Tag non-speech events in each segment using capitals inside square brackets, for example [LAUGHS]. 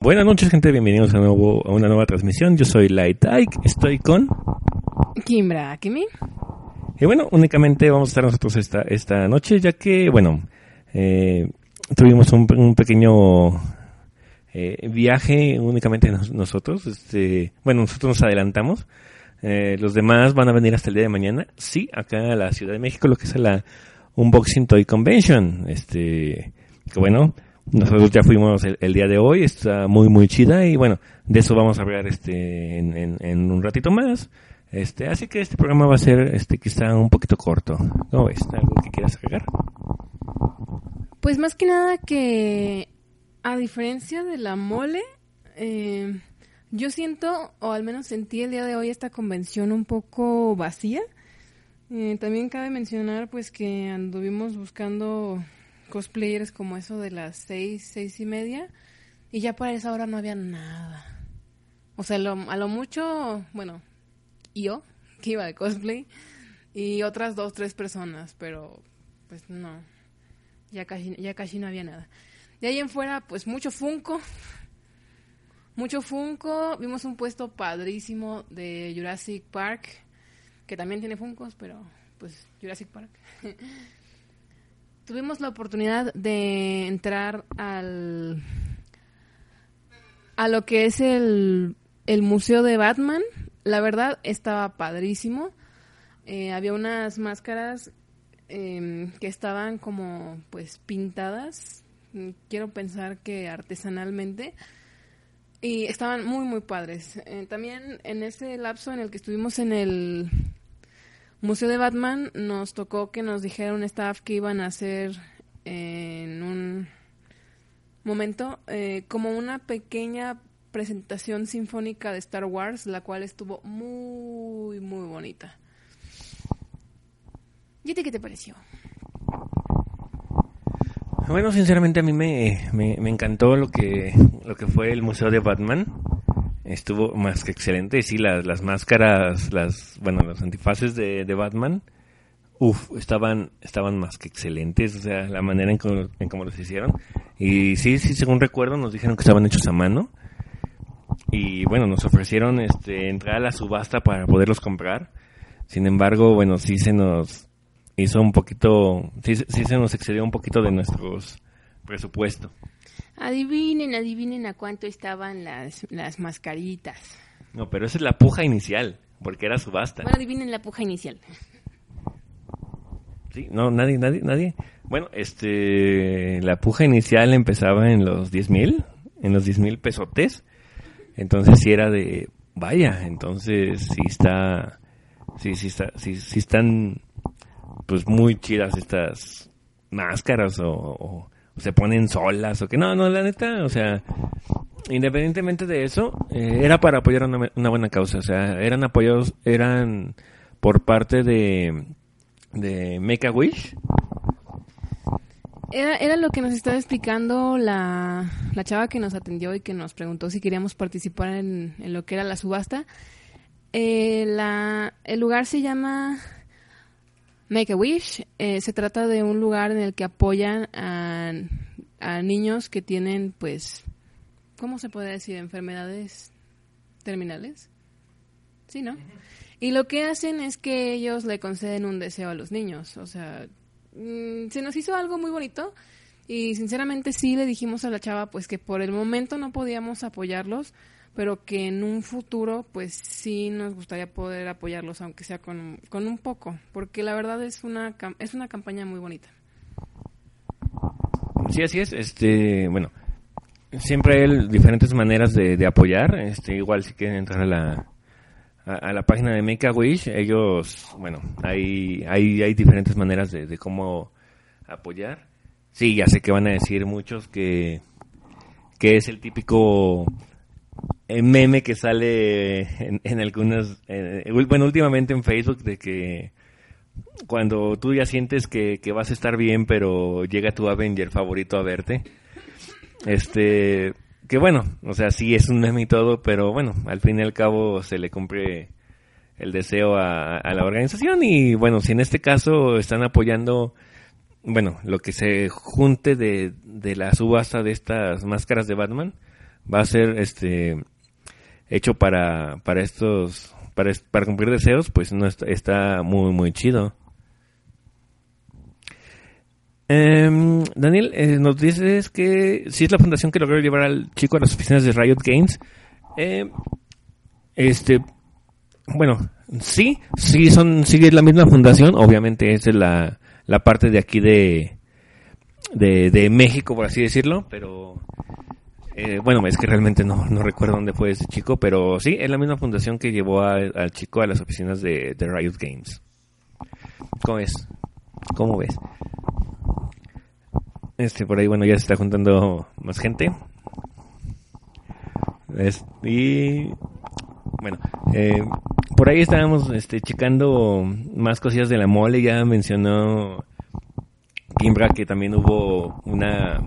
Buenas noches, gente. Bienvenidos a, nuevo, a una nueva transmisión. Yo soy Light Ike. Estoy con. Kimbra Kimi. Y bueno, únicamente vamos a estar nosotros esta, esta noche, ya que, bueno, eh, tuvimos un, un pequeño eh, viaje únicamente nos- nosotros. Este, bueno, nosotros nos adelantamos. Eh, los demás van a venir hasta el día de mañana. Sí, acá a la Ciudad de México, lo que es la Unboxing Toy Convention. Este, que bueno, nosotros ya fuimos el, día de hoy. Está muy, muy chida. Y bueno, de eso vamos a hablar este, en, en, un ratito más. Este, así que este programa va a ser, este, quizá un poquito corto. ¿Cómo ves? ¿Algo que quieras agregar? Pues más que nada que, a diferencia de la mole, eh, yo siento, o al menos sentí el día de hoy esta convención un poco vacía. Eh, también cabe mencionar pues que anduvimos buscando cosplayers como eso de las seis, seis y media, y ya para esa hora no había nada. O sea, lo- a lo mucho, bueno, yo, que iba de cosplay, y otras dos, tres personas, pero pues no, ya casi, ya casi no había nada. De ahí en fuera, pues mucho Funko. Mucho Funko. Vimos un puesto padrísimo de Jurassic Park, que también tiene Funkos, pero pues Jurassic Park. [LAUGHS] Tuvimos la oportunidad de entrar al a lo que es el, el museo de Batman. La verdad estaba padrísimo. Eh, había unas máscaras em, que estaban como pues pintadas, quiero pensar que artesanalmente, y estaban muy muy padres. Eh, también en ese lapso en el que estuvimos en el Museo de Batman, nos tocó que nos dijera un staff que iban a hacer en un momento eh, como una pequeña presentación sinfónica de Star Wars, la cual estuvo muy muy bonita. ¿Y a qué te pareció? Bueno, sinceramente a mí me, me, me encantó lo que, lo que fue el Museo de Batman. Estuvo más que excelente. Y sí, las, las máscaras, las, bueno, los antifaces de, de Batman, uff, estaban, estaban más que excelentes. O sea, la manera en cómo, los hicieron. Y sí, sí, según recuerdo, nos dijeron que estaban hechos a mano. Y bueno, nos ofrecieron este, entrar a la subasta para poderlos comprar. Sin embargo, bueno, sí se nos hizo un poquito, sí, sí se nos excedió un poquito de nuestros presupuesto. Adivinen, adivinen a cuánto estaban las, las mascaritas. No, pero esa es la puja inicial, porque era subasta. Bueno, adivinen la puja inicial. Sí, no, nadie, nadie, nadie. Bueno, este, la puja inicial empezaba en los 10 mil, en los 10 mil pesotes. Entonces sí era de, vaya, entonces sí está, sí, sí está, sí, sí están, pues muy chidas estas máscaras o, o se ponen solas o que no, no, la neta, o sea, independientemente de eso, eh, era para apoyar una, una buena causa, o sea, eran apoyados, eran por parte de, de Make a Wish, Era, era lo que nos estaba explicando la, la chava que nos atendió y que nos preguntó si queríamos participar en, en lo que era la subasta. Eh, la, el lugar se llama Make a Wish. Eh, se trata de un lugar en el que apoyan a, a niños que tienen, pues, ¿cómo se puede decir? Enfermedades terminales. Sí, ¿no? [LAUGHS] Y lo que hacen es que ellos le conceden un deseo a los niños. O sea, mm, se nos hizo algo muy bonito y sinceramente sí le dijimos a la chava pues que por el momento no podíamos apoyarlos, pero que en un futuro pues sí nos gustaría poder apoyarlos aunque sea con, con un poco, porque la verdad es una es una campaña muy bonita. Sí, así es. Este, bueno, siempre hay diferentes maneras de, de apoyar. Este, igual si quieren entrar a la a, la página de Make a Wish, ellos, bueno, hay hay hay diferentes maneras de, de cómo apoyar. Sí, ya sé que van a decir muchos que que es el típico meme que sale en, algunas, bueno, últimamente en Facebook de que cuando tú ya sientes que, que, vas a estar bien, pero llega tu Avenger favorito a verte. Este, que bueno, o sea, sí es un meme y todo, pero bueno, al fin y al cabo se le cumple el deseo a, a la organización y bueno, si en este caso están apoyando, bueno, lo que se junte de, de la subasta de estas máscaras de Batman, va a ser este hecho para, para estos para, para cumplir deseos, pues no está, está muy, muy chido. Eh, Daniel, eh, nos dices que si es la fundación que logró llevar al chico a las oficinas de Riot Games. Eh, este, bueno, sí, sí son, sigue la misma fundación. Obviamente es la, la parte de aquí de, de México, por así decirlo, pero eh, bueno, es que realmente no, no recuerdo dónde fue ese chico, pero sí, es la misma fundación que llevó al chico a las oficinas de, Riot Games. ¿Cómo ves? ¿Cómo ves? Este, por ahí, bueno, ya se está juntando más gente. Y, bueno, eh, por ahí estábamos este, checando más cosillas de la mole. Ya mencionó Kimbra que también hubo una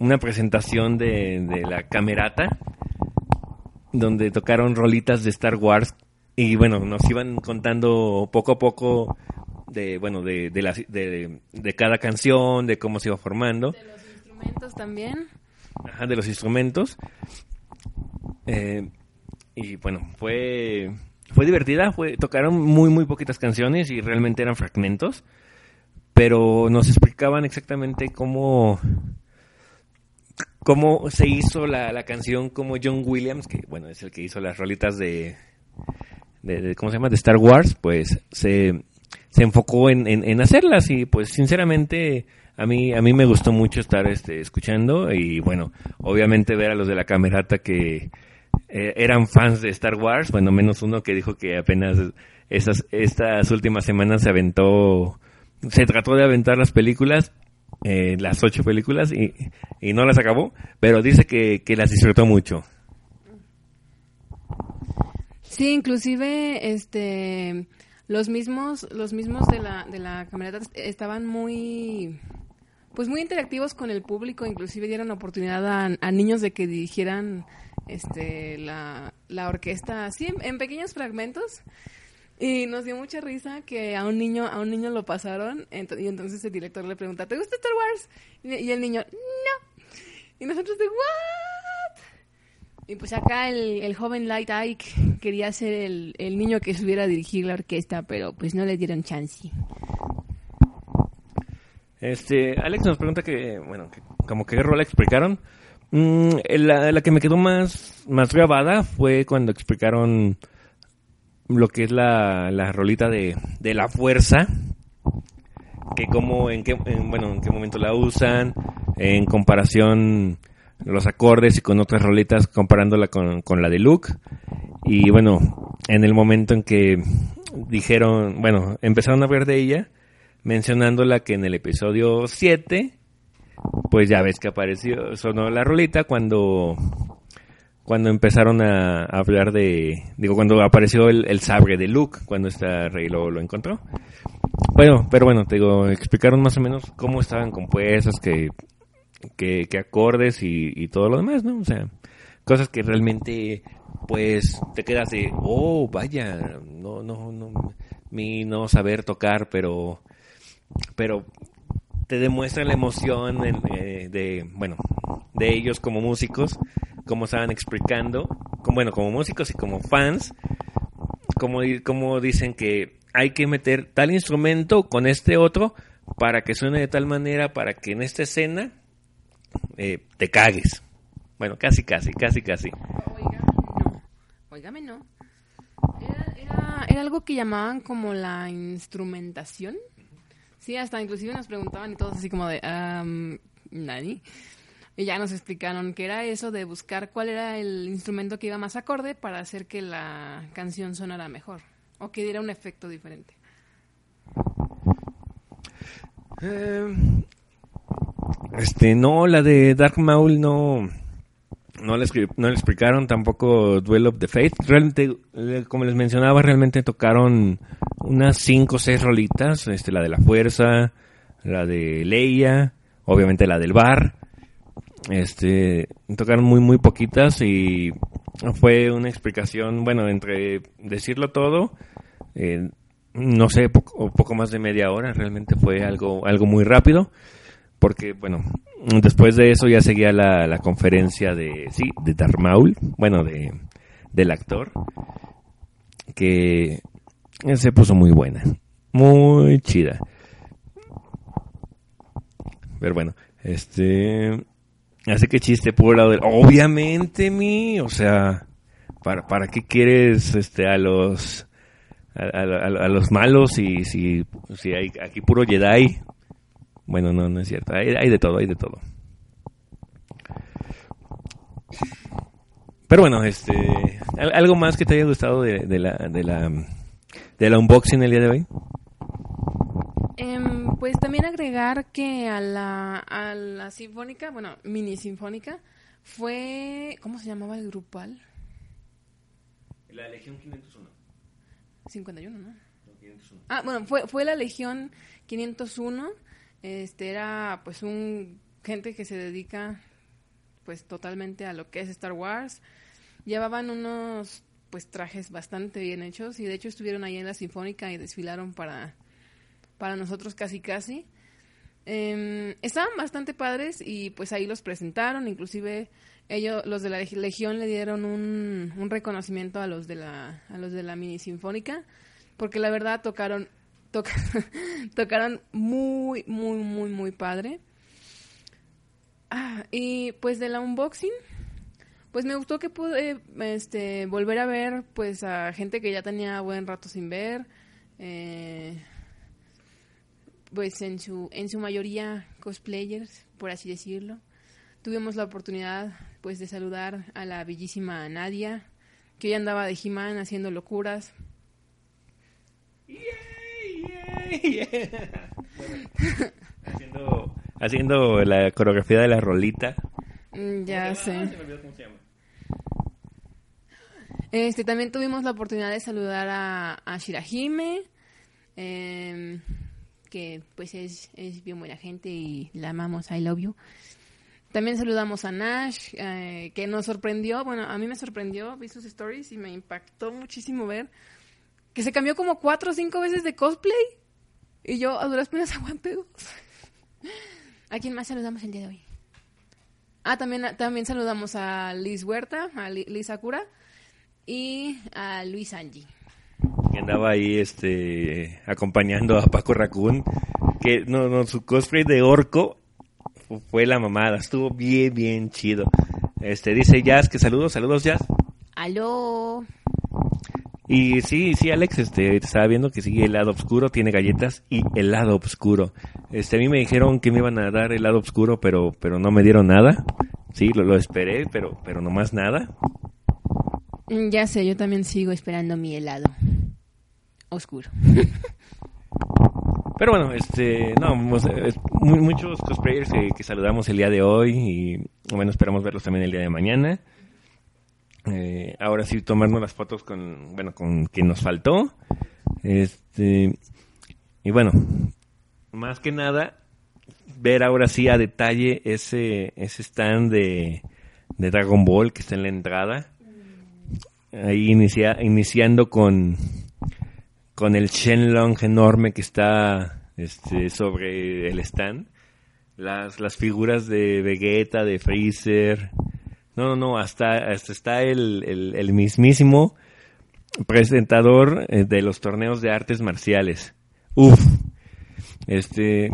una presentación de, de la camerata donde tocaron rolitas de Star Wars y bueno, nos iban contando poco a poco de bueno de, de, la, de, de, cada canción, de cómo se iba formando. De los instrumentos también. Ajá, de los instrumentos. Eh, y bueno, fue fue divertida, fue tocaron muy muy poquitas canciones y realmente eran fragmentos, pero nos explicaban exactamente cómo cómo se hizo la, la, canción como John Williams, que bueno, es el que hizo las rolitas de, de, ¿cómo se llama? De Star Wars, pues se, se enfocó en, en, hacerlas y pues sinceramente a mí, a mí me gustó mucho estar este, escuchando y bueno, obviamente ver a los de la camerata que eh, eran fans de Star Wars, bueno, menos uno que dijo que apenas esas, estas últimas semanas se aventó, se trató de aventar las películas, eh, las ocho películas y, y, no las acabó, pero dice que, que, las disfrutó mucho. Sí, inclusive este los mismos los mismos de la de la camioneta estaban muy pues muy interactivos con el público, inclusive dieron oportunidad a, niños de que dirigieran este la, la orquesta así en pequeños fragmentos y nos dio mucha risa que a un niño, a un niño lo pasaron, y entonces el director le pregunta, ¿te gusta Star Wars? Y el niño, no. Y nosotros de, ¿what? Y pues acá el, el joven Light Ike quería ser el, el niño que subiera a dirigir la orquesta, pero pues no le dieron chance. Este, Alex nos pregunta que, bueno, que, como que qué rol explicaron. Mm, la, la, que me quedó más, más grabada fue cuando explicaron lo que es la, la rolita de, de la fuerza, que como, en qué, en, bueno, en qué momento la usan, en comparación los acordes y con otras rolitas comparándola con, con la de Luke. Y bueno, en el momento en que dijeron, bueno, empezaron a hablar de ella, mencionándola que en el episodio 7, pues ya ves que apareció, sonó la rolita cuando cuando empezaron a, hablar de, digo, cuando apareció el, sabre de Luke, cuando esta rey lo, encontró. Bueno, pero bueno, te digo, explicaron más o menos cómo estaban compuestas, que, que acordes y, y, todo lo demás, ¿no? O sea, cosas que realmente, pues, te quedas de, oh, vaya, no, no, no, mi no saber tocar, pero, pero te demuestra la emoción de, de, bueno, de ellos como músicos como estaban explicando, como, bueno, como músicos y como fans, como, como dicen que hay que meter tal instrumento con este otro para que suene de tal manera, para que en esta escena eh, te cagues. Bueno, casi, casi, casi, casi. Oígame, no. Era, era, era algo que llamaban como la instrumentación. Sí, hasta inclusive nos preguntaban y todos así como de, um, ¿nani? Y ya nos explicaron que era eso de buscar cuál era el instrumento que iba más acorde para hacer que la canción sonara mejor o que diera un efecto diferente. Eh, este, no, la de Dark Maul no, no le, no le explicaron tampoco Duel of the Faith. Realmente, como les mencionaba, realmente tocaron unas 5 o 6 rolitas. Este, la de la fuerza, la de Leia, obviamente la del bar. Este, tocaron muy, muy poquitas y fue una explicación, bueno, entre decirlo todo, eh, no sé, poco, poco más de media hora, realmente fue algo, algo muy rápido, porque, bueno, después de eso ya seguía la, la conferencia de, sí, de Darmaul, bueno, de, del actor, que se puso muy buena, muy chida. Pero bueno, este, así que chiste por lado del, obviamente mi, o sea, ¿para, para qué quieres, este, a los, a, a, los malos y si, si hay aquí puro Jedi? Bueno, no, no es cierto. Hay, hay de todo, hay de todo. Pero bueno, este, algo más que te haya gustado de, de la, de la, de la unboxing el día de hoy. Em, pues también agregar que a la, a la sinfónica, bueno, mini sinfónica, fue, ¿cómo se llamaba el grupal? La Legión 501. 51, ¿no? Ah, bueno, fue, fue la Legión 501. Este era pues un gente que se dedica pues totalmente a lo que es Star Wars. Llevaban unos pues trajes bastante bien hechos y de hecho estuvieron ahí en la Sinfónica y desfilaron para para nosotros casi casi. Eh, estaban bastante padres y pues ahí los presentaron, inclusive ellos, los de la Legión le dieron un, un reconocimiento a los de la, a los de la mini sinfónica, porque la verdad tocaron, toca, [LAUGHS] tocaron muy, muy, muy, muy padre. Ah, y pues de la unboxing, pues me gustó que pude este, volver a ver pues a gente que ya tenía buen rato sin ver. Eh, pues en su, en su mayoría cosplayers, por así decirlo. Tuvimos la oportunidad pues de saludar a la bellísima Nadia, que hoy andaba de He-Man haciendo locuras. Haciendo, haciendo la coreografía de la rolita. Mm, ya sé. Este, también tuvimos la oportunidad de saludar a, a Shirahime. Eh, que pues es, es bien buena gente y la amamos, I love you. También saludamos a Nash, eh, que nos sorprendió, bueno, a mí me sorprendió, vi sus stories y me impactó muchísimo ver que se cambió como cuatro o cinco veces de cosplay. Y yo a duras penas [LAUGHS] aguanté dos. ¿A quién más saludamos el día de hoy? Ah, también, también saludamos a Liz Huerta, a Liz Sakura y a Luis Angie que andaba ahí este acompañando a Paco Raccoon, que no, no, su cosplay de orco fue la mamada, estuvo bien, bien chido. Este dice Jazz que saludos, saludos Jazz. Aló. Y sí, sí, Alex, este, estaba viendo que sigue el lado oscuro, tiene galletas y el lado oscuro. Este, a mí me dijeron que me iban a dar el lado oscuro, pero, pero no me dieron nada. Sí, lo, lo esperé, pero, pero no más nada. Ya sé, yo también sigo esperando mi helado oscuro. [LAUGHS] Pero bueno, este, no, muchos cosplayers que, que, saludamos el día de hoy y bueno, esperamos verlos también el día de mañana. Eh, ahora sí, tomarnos las fotos con, bueno, con quien nos faltó. Este, y bueno, más que nada, ver ahora sí a detalle ese, ese stand de, de Dragon Ball que está en la entrada. Ahí inicia, iniciando con con el Shenlong enorme que está este, sobre el stand. Las, las figuras de Vegeta, de Freezer. No, no, no, hasta, está el, mismísimo presentador eh, de los torneos de artes marciales. Uf. Este.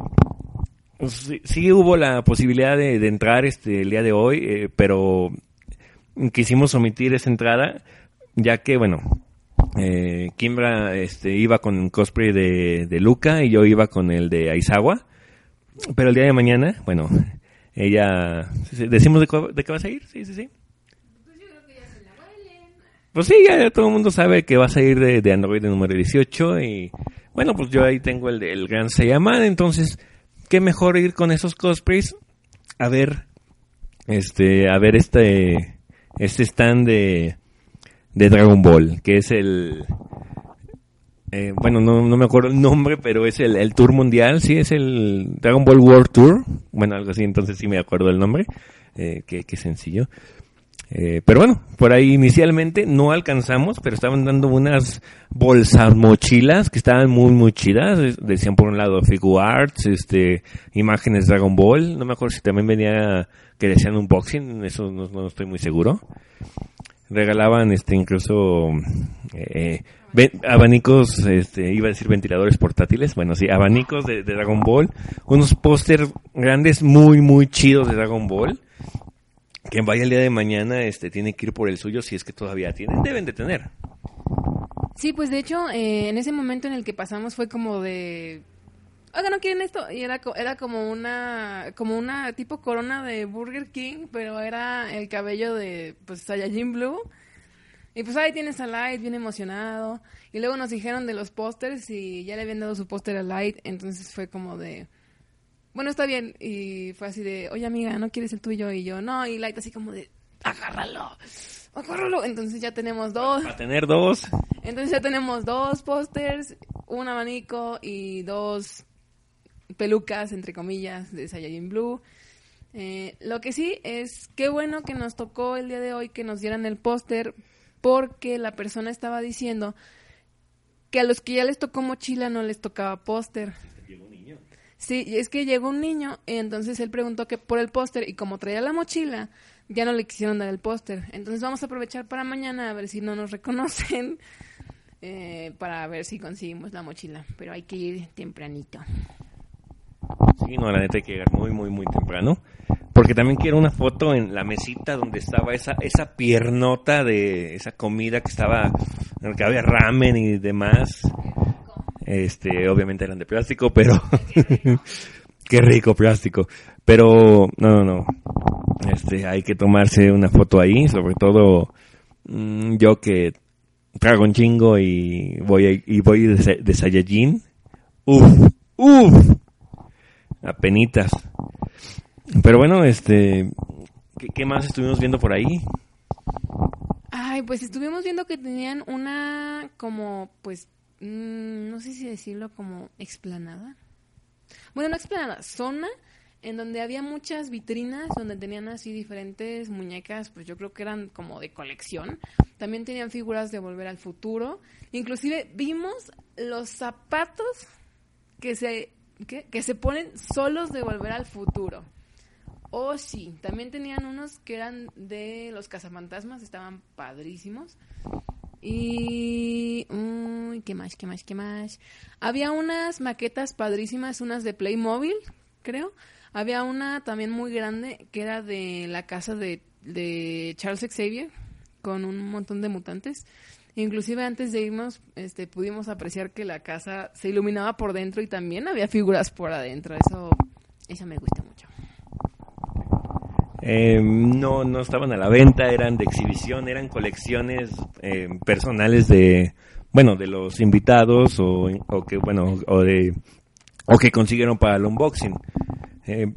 Sí, sí hubo la posibilidad de, entrar este el día de hoy, eh, pero quisimos omitir esa entrada, ya que, bueno, eh, Kimbra este, iba con cosplay de, de Luca y yo iba con el de Aizawa. Pero el día de mañana, bueno, ella... ¿Decimos de, de qué vas a ir? Sí, sí, sí. Pues yo creo que ya se la Pues sí, ya todo el mundo sabe que vas a ir de, de Android número 18 y... Bueno, pues yo ahí tengo el del Gran Saiyaman, entonces... ¿Qué mejor ir con esos cosplays? A ver... Este... A ver este este stand de, de Dragon Ball, que es el, eh, bueno, no, no, me acuerdo el nombre, pero es el, el, Tour Mundial, sí, es el Dragon Ball World Tour, bueno, algo así, entonces sí me acuerdo el nombre, eh, qué, qué sencillo. Eh, pero bueno, por ahí inicialmente no alcanzamos, pero estaban dando unas bolsas mochilas que estaban muy muy chidas. Decían por un lado Figure Arts, este, imágenes Dragon Ball. No me acuerdo si también venía que decían unboxing, eso no, no estoy muy seguro. Regalaban este incluso eh, abanicos, este, iba a decir ventiladores portátiles, bueno sí, abanicos de, Dragon Ball, unos póster grandes muy muy chidos de Dragon Ball quien vaya el día de mañana este tiene que ir por el suyo si es que todavía tienen, deben de tener. Sí, pues de hecho, eh, en ese momento en el que pasamos fue como de oiga, ¿no quieren esto? Y era, era como una como una tipo corona de Burger King, pero era el cabello de pues Saiyajin Blue. Y pues ahí tienes a Light bien emocionado. Y luego nos dijeron de los pósters y ya le habían dado su póster a Light. Entonces fue como de, bueno, está bien. Y fue así de, oye amiga, ¿no quieres el tuyo? Y yo, no. Y Light así como de, agárralo, agárralo. Entonces ya tenemos dos. A tener dos. Entonces ya tenemos dos pósters, un abanico y dos pelucas, entre comillas, de Saiyajin Blue. Eh, lo que sí es, qué bueno que nos tocó el día de hoy que nos dieran el póster porque la persona estaba diciendo que a los que ya les tocó mochila no les tocaba póster. Sí, es que llegó un niño, y entonces él preguntó que por el póster y como traía la mochila, ya no le quisieron dar el póster. Entonces vamos a aprovechar para mañana a ver si no nos reconocen, [LAUGHS] eh, para ver si conseguimos la mochila. Pero hay que ir tempranito. Sí, no, la neta hay que llegar muy, muy, muy temprano. Porque también quiero una foto en la mesita donde estaba esa, esa piernota de esa comida que estaba, en el que había ramen y demás. Este, obviamente eran de plástico, pero [LAUGHS] qué rico plástico. Pero no, no, no. Este, hay que tomarse una foto ahí, sobre todo mmm, yo que trago un chingo y voy y voy de, de Saiyajin. Uf, uf. Apenitas. Pero bueno, este, ¿qué, ¿qué, más estuvimos viendo por ahí? Ay, pues estuvimos viendo que tenían una como, pues, mmm, no sé si decirlo como explanada. Bueno, no explanada, zona en donde había muchas vitrinas donde tenían así diferentes muñecas, pues yo creo que eran como de colección. También tenían figuras de Volver al Futuro. Inclusive vimos los zapatos que se, que se ponen solos de Volver al Futuro. Oh, sí, también tenían unos que eran de los cazafantasmas, estaban padrísimos. Y... Uy, ¿Qué más? ¿Qué más? ¿Qué más? Había unas maquetas padrísimas, unas de Playmobil, creo. Había una también muy grande que era de la casa de, de Charles Xavier, con un montón de mutantes. Inclusive antes de irnos, este, pudimos apreciar que la casa se iluminaba por dentro y también había figuras por adentro. Eso, eso me gusta mucho. Eh, no, no estaban a la venta, eran de exhibición, eran colecciones eh, personales de, bueno, de los invitados o, que, bueno, o de, o que consiguieron para el unboxing. Eh,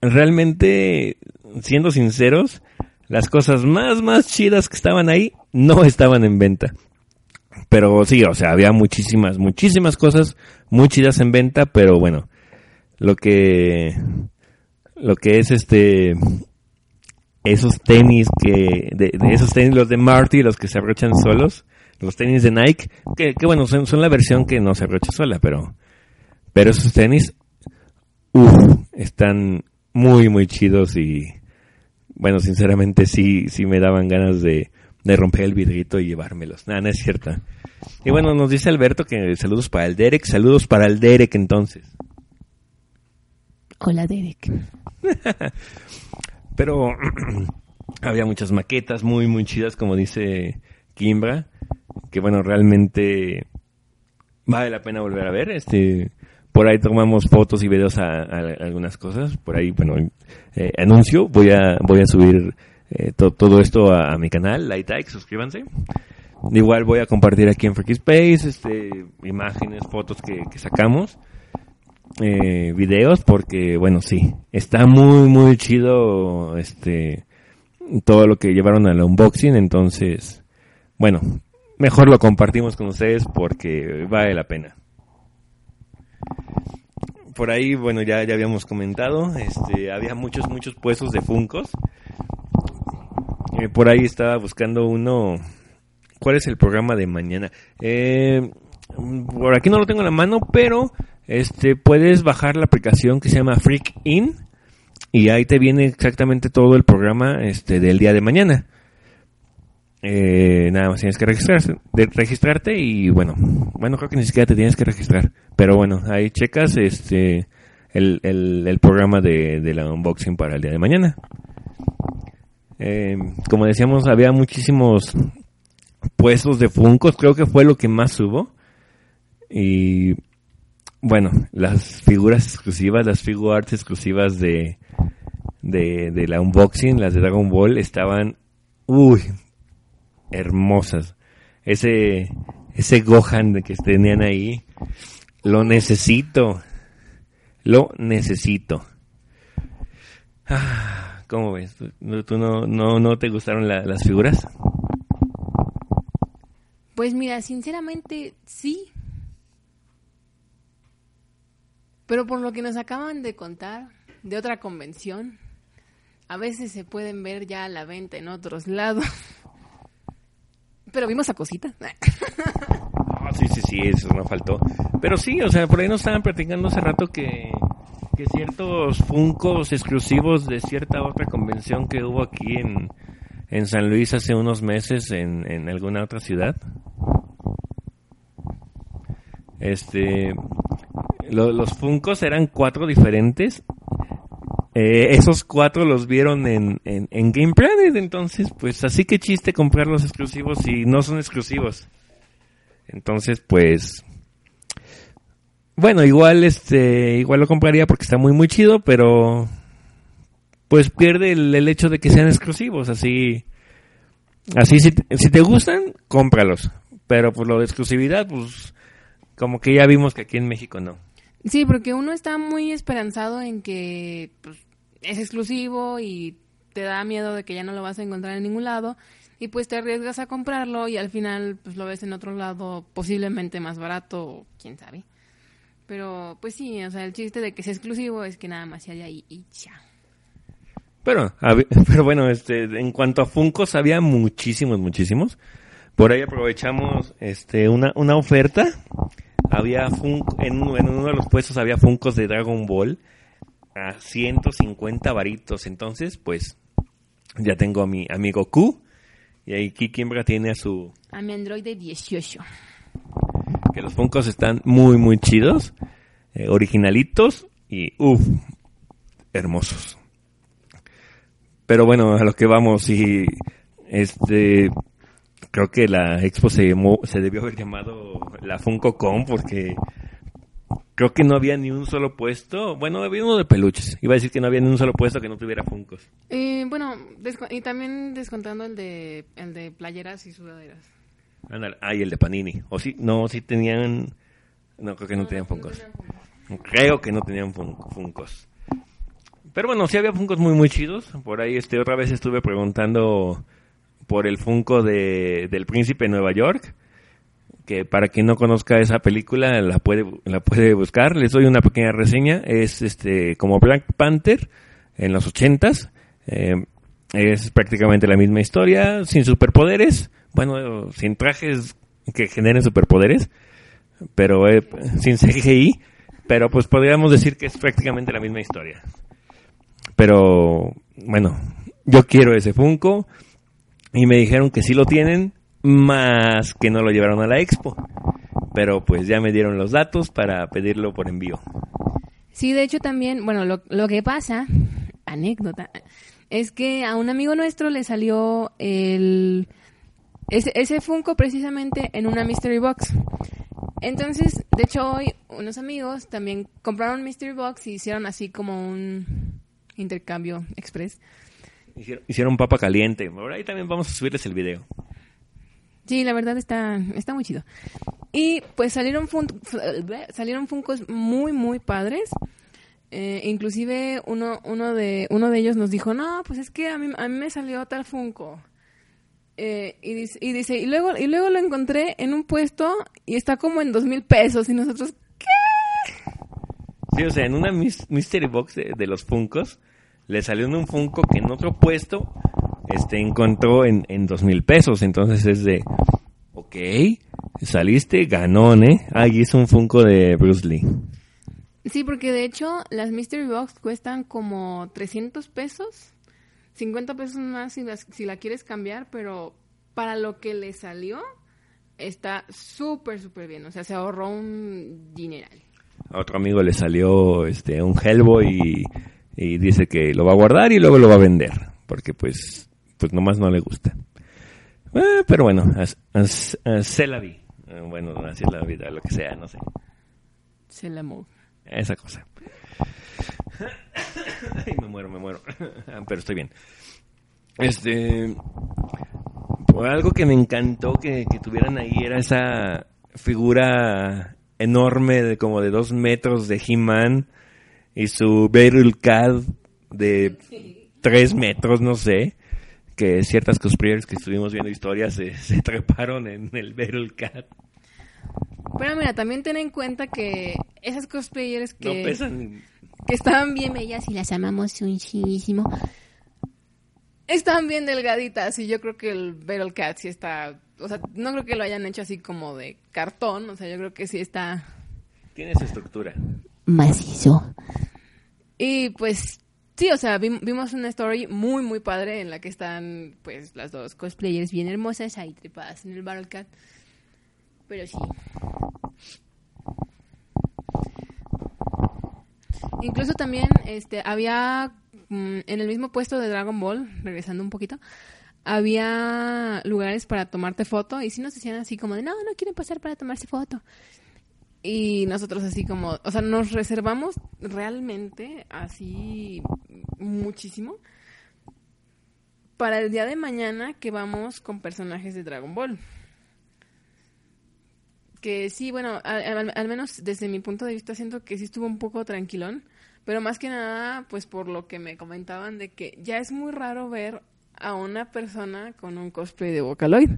realmente, siendo sinceros, las cosas más, más chidas que estaban ahí no estaban en venta. Pero sí, o sea, había muchísimas, muchísimas cosas muy chidas en venta, pero bueno, lo que lo que es este esos tenis que esos tenis los de Marty los que se abrochan solos los tenis de Nike que, que bueno son, son, la versión que no se abrocha sola pero pero esos tenis uff, están muy muy chidos y bueno sinceramente sí sí me daban ganas de, de romper el vidrito y llevármelos nada no es cierto y bueno nos dice Alberto que saludos para el Derek saludos para el Derek entonces Hola, Derek. [LAUGHS] Pero [CLEARS THROAT] había muchas maquetas muy, muy chidas, como dice Kimbra, que bueno, realmente vale la pena volver a ver. Este, por ahí tomamos fotos y videos a, algunas cosas. Por ahí, bueno, eh, anuncio, voy a, voy a subir eh, to, todo esto a, mi canal, like, suscríbanse. Igual voy a compartir aquí en Freaky Space, este, imágenes, fotos que, que sacamos eh, videos porque, bueno, sí, está muy, muy chido este todo lo que llevaron al unboxing, entonces, bueno, mejor lo compartimos con ustedes porque vale la pena. Por ahí, bueno, ya, ya habíamos comentado, este, había muchos, muchos puestos de Funcos. Eh, por ahí estaba buscando uno. ¿Cuál es el programa de mañana? Eh, por aquí no lo tengo en la mano, pero este puedes bajar la aplicación que se llama Freak In y ahí te viene exactamente todo el programa este del día de mañana. Eh, nada más tienes que registrarse, registrarte y bueno, bueno creo que ni siquiera te tienes que registrar, pero bueno, ahí checas este el, el, programa de, de, la unboxing para el día de mañana. Eh, como decíamos, había muchísimos puestos de Funkos, creo que fue lo que más hubo. Y bueno, las figuras exclusivas, las figure exclusivas de, de, de la unboxing, las de Dragon Ball, estaban, uy, hermosas. Ese, ese Gohan que tenían ahí, lo necesito. Lo necesito. Ah, ¿Cómo ves? ¿Tú, no, no, no te gustaron las figuras? Pues mira, sinceramente sí. Pero por lo que nos acaban de contar de otra convención, a veces se pueden ver ya a la venta en otros lados. [LAUGHS] Pero vimos a cosita. Ah, sí, sí, sí, eso no faltó. Pero sí, o sea, por ahí nos estaban platicando hace rato que, que ciertos Funcos exclusivos de cierta otra convención que hubo aquí en, en San Luis hace unos meses en, en alguna otra ciudad. Este, los Funcos eran cuatro diferentes eh, esos cuatro los vieron en, en, Game Planet, entonces, pues así que chiste comprar los exclusivos si no son exclusivos. Entonces, pues, bueno, igual este, igual lo compraría porque está muy muy chido, pero pues pierde el, hecho de que sean exclusivos, así, así si, si te gustan, cómpralos, pero por lo de exclusividad, pues, como que ya vimos que aquí en México no. Sí, porque uno está muy esperanzado en que pues, es exclusivo y te da miedo de que ya no lo vas a encontrar en ningún lado y pues te arriesgas a comprarlo y al final pues lo ves en otro lado posiblemente más barato, quién sabe. Pero pues sí, o sea, el chiste de que sea exclusivo es que nada más se haya ahí y ya. Pero, [LAUGHS] pero bueno, este, en cuanto a Funcos había muchísimos, muchísimos. Por ahí aprovechamos este una, una oferta había en, uno de los puestos había Funcos de Dragon Ball a 150 varitos. Entonces, pues, ya tengo a mi amigo Q. Y ahí Kikimbra tiene a su... A mi androide 18. Que los Funcos están muy, muy chidos. Eh, originalitos y, uff, hermosos. Pero bueno, a lo que vamos y... Este creo que la expo se, se debió haber llamado la FuncoCon porque creo que no había ni un solo puesto. Bueno, había uno de peluches. Iba a decir que no había ni un solo puesto que no tuviera Funcos. Eh, bueno, y también descontando el de, el de playeras y sudaderas. Ah, y el de Panini. O sí, no, sí tenían... No, creo que no, tenían Funcos. creo que no tenían Funcos. Pero bueno, sí había Funcos muy, muy chidos. Por ahí este otra vez estuve preguntando por el Funko de, del Príncipe de Nueva York, que para quien no conozca esa película la puede, la puede buscar. Les doy una pequeña reseña. Es este como Black Panther en los ochentas. Eh, es prácticamente la misma historia, sin superpoderes, bueno, sin trajes que generen superpoderes, pero eh, sin CGI, pero pues podríamos decir que es prácticamente la misma historia. Pero bueno, yo quiero ese Funko. Y me dijeron que sí lo tienen, más que no lo llevaron a la expo. Pero pues ya me dieron los datos para pedirlo por envío. Sí, de hecho también, bueno, lo, lo que pasa, [CLEARS THROAT] anécdota, es que a un amigo nuestro le salió el ese, ese Funko precisamente en una Mystery Box. Entonces, de hecho hoy unos amigos también compraron Mystery Box y hicieron así como un intercambio express. Hicieron, papa caliente. Ahora ahí también vamos a subirles el video. Sí, la verdad está, está muy chido. Y pues salieron, fun salieron Funcos muy, muy padres. Eh, inclusive uno, uno, de, uno de ellos nos dijo, no, pues es que a mí, a mí me salió tal Funko. Eh, y, dice, y dice, y luego, y luego lo encontré en un puesto y está como en dos mil pesos. Y nosotros, ¿qué? Sí, o sea, en una mystery box de, los Funcos, le salió en un Funko que en otro puesto este, encontró en, en dos mil pesos. Entonces es de, ok, saliste ganón, ¿eh? Ahí es un Funko de Bruce Lee. Sí, porque de hecho las Mystery Box cuestan como 300 pesos, 50 pesos más si, si la quieres cambiar, pero para lo que le salió está súper, súper bien. O sea, se ahorró un dineral. A otro amigo le salió este un Hellboy y, dice que lo va a guardar y luego lo va a vender, porque pues, pues nomás no le gusta. Eh, pero bueno, se la vi. Eh, bueno, así la vida, lo que sea, no sé. Se la. Esa cosa. [COUGHS] Ay, me muero, me muero. [COUGHS] Pero estoy bien. Este. algo que me encantó que, tuvieran ahí era esa figura enorme de como de dos metros de He-Man y su Battle Cat de tres metros, no sé. Que ciertas cosplayers que estuvimos viendo historias se, [LAUGHS] se treparon en el Battle Cat. Pero mira, también ten en cuenta que esas cosplayers que, no pesan. que estaban bien bellas y las amamos muchísimo, estaban bien delgaditas y yo creo que el Battle Cat sí está, o sea, no creo que lo hayan hecho así como de cartón, o sea, yo creo que sí está... Tiene su estructura. Macizo. Y pues sí, o sea, vimos una story muy, muy padre en la que están pues las dos cosplayers bien hermosas ahí trepadas en el Battle Cat. Pero sí. Incluso también este había mm, en el mismo puesto de Dragon Ball, regresando un poquito, había lugares para tomarte foto y si nos decían así como de, "No, no quieren pasar para tomarse foto." Y nosotros así como, o sea, nos reservamos realmente así muchísimo para el día de mañana que vamos con personajes de Dragon Ball que sí, bueno, al, menos desde mi punto de vista siento que sí estuvo un poco tranquilón, pero más que nada, pues por lo que me comentaban de que ya es muy raro ver a una persona con un cosplay de Vocaloid.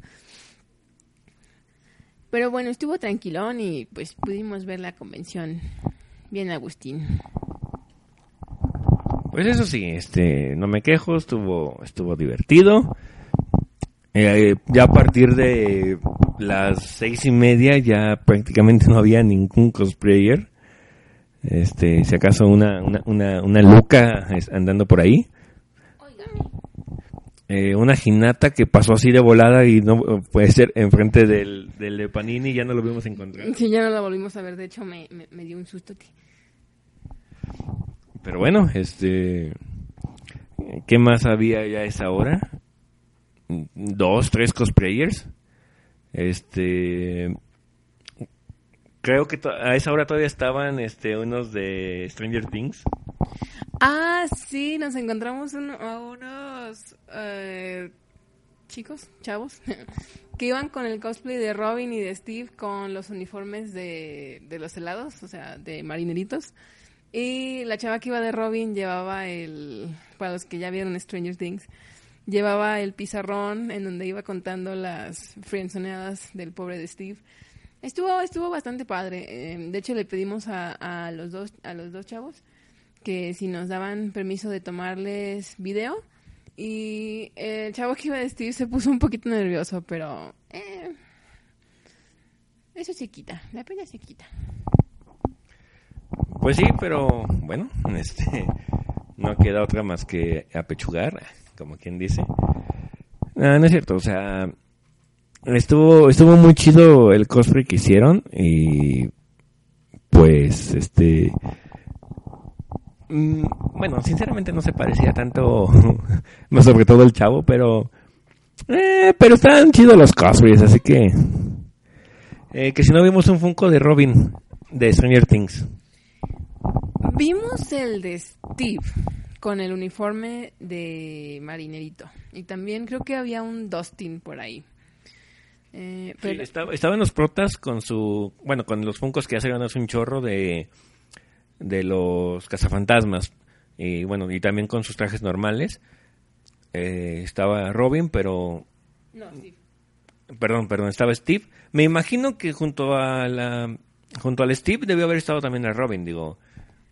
Pero bueno, estuvo tranquilón y pues pudimos ver la convención bien Agustín. Pues eso sí, este, no me quejo, estuvo, estuvo divertido. Eh, ya a partir de las seis y media ya prácticamente no había ningún cosplayer. Este, si acaso una, una, una, una andando por ahí. Eh, una ginata que pasó así de volada y no puede ser enfrente del, del de Panini ya no lo vimos encontrar. Sí, ya no la volvimos a ver, de hecho me, me, dio un susto. Pero bueno, este, ¿qué más había ya a esa hora? Dos, tres cosplayers. Este creo que a esa hora todavía estaban este unos de Stranger Things. Ah, sí, nos encontramos a unos eh, chicos, chavos, [LAUGHS] que iban con el cosplay de Robin y de Steve con los uniformes de, los helados, o sea, de marineritos. Y la chava que iba de Robin llevaba el, para los que ya vieron Stranger Things, llevaba el pizarrón en donde iba contando las friendzoneadas del pobre de Steve. Estuvo, estuvo bastante padre. Em, de hecho, le pedimos a, a, los dos, a los dos chavos que si nos daban permiso de tomarles video. Y el chavo que iba de Steve se puso un poquito nervioso, pero eh, eso se quita, la pena se quita. Pues sí, pero bueno, [LAUGHS] este no queda otra más que apechugar como quien dice. Ah, no es cierto, o sea, estuvo estuvo muy chido el cosplay que hicieron y pues este mm, bueno, sinceramente no se parecía tanto, [LAUGHS] no sobre todo el chavo, pero eh, pero están chidos los cosplays, así que eh, que si no vimos un Funko de Robin de Stranger Things. Vimos el de Steve con el uniforme de marinerito. Y también creo que había un Dustin por ahí. Eh, estaba, en los protas con su, bueno, con los funcos que hacen un chorro de, de los cazafantasmas. Y bueno, y también con sus trajes normales. Eh, estaba Robin, pero... No, Steve. Perdón, perdón, estaba Steve. Me imagino que junto a la junto al Steve debió haber estado también el Robin, digo.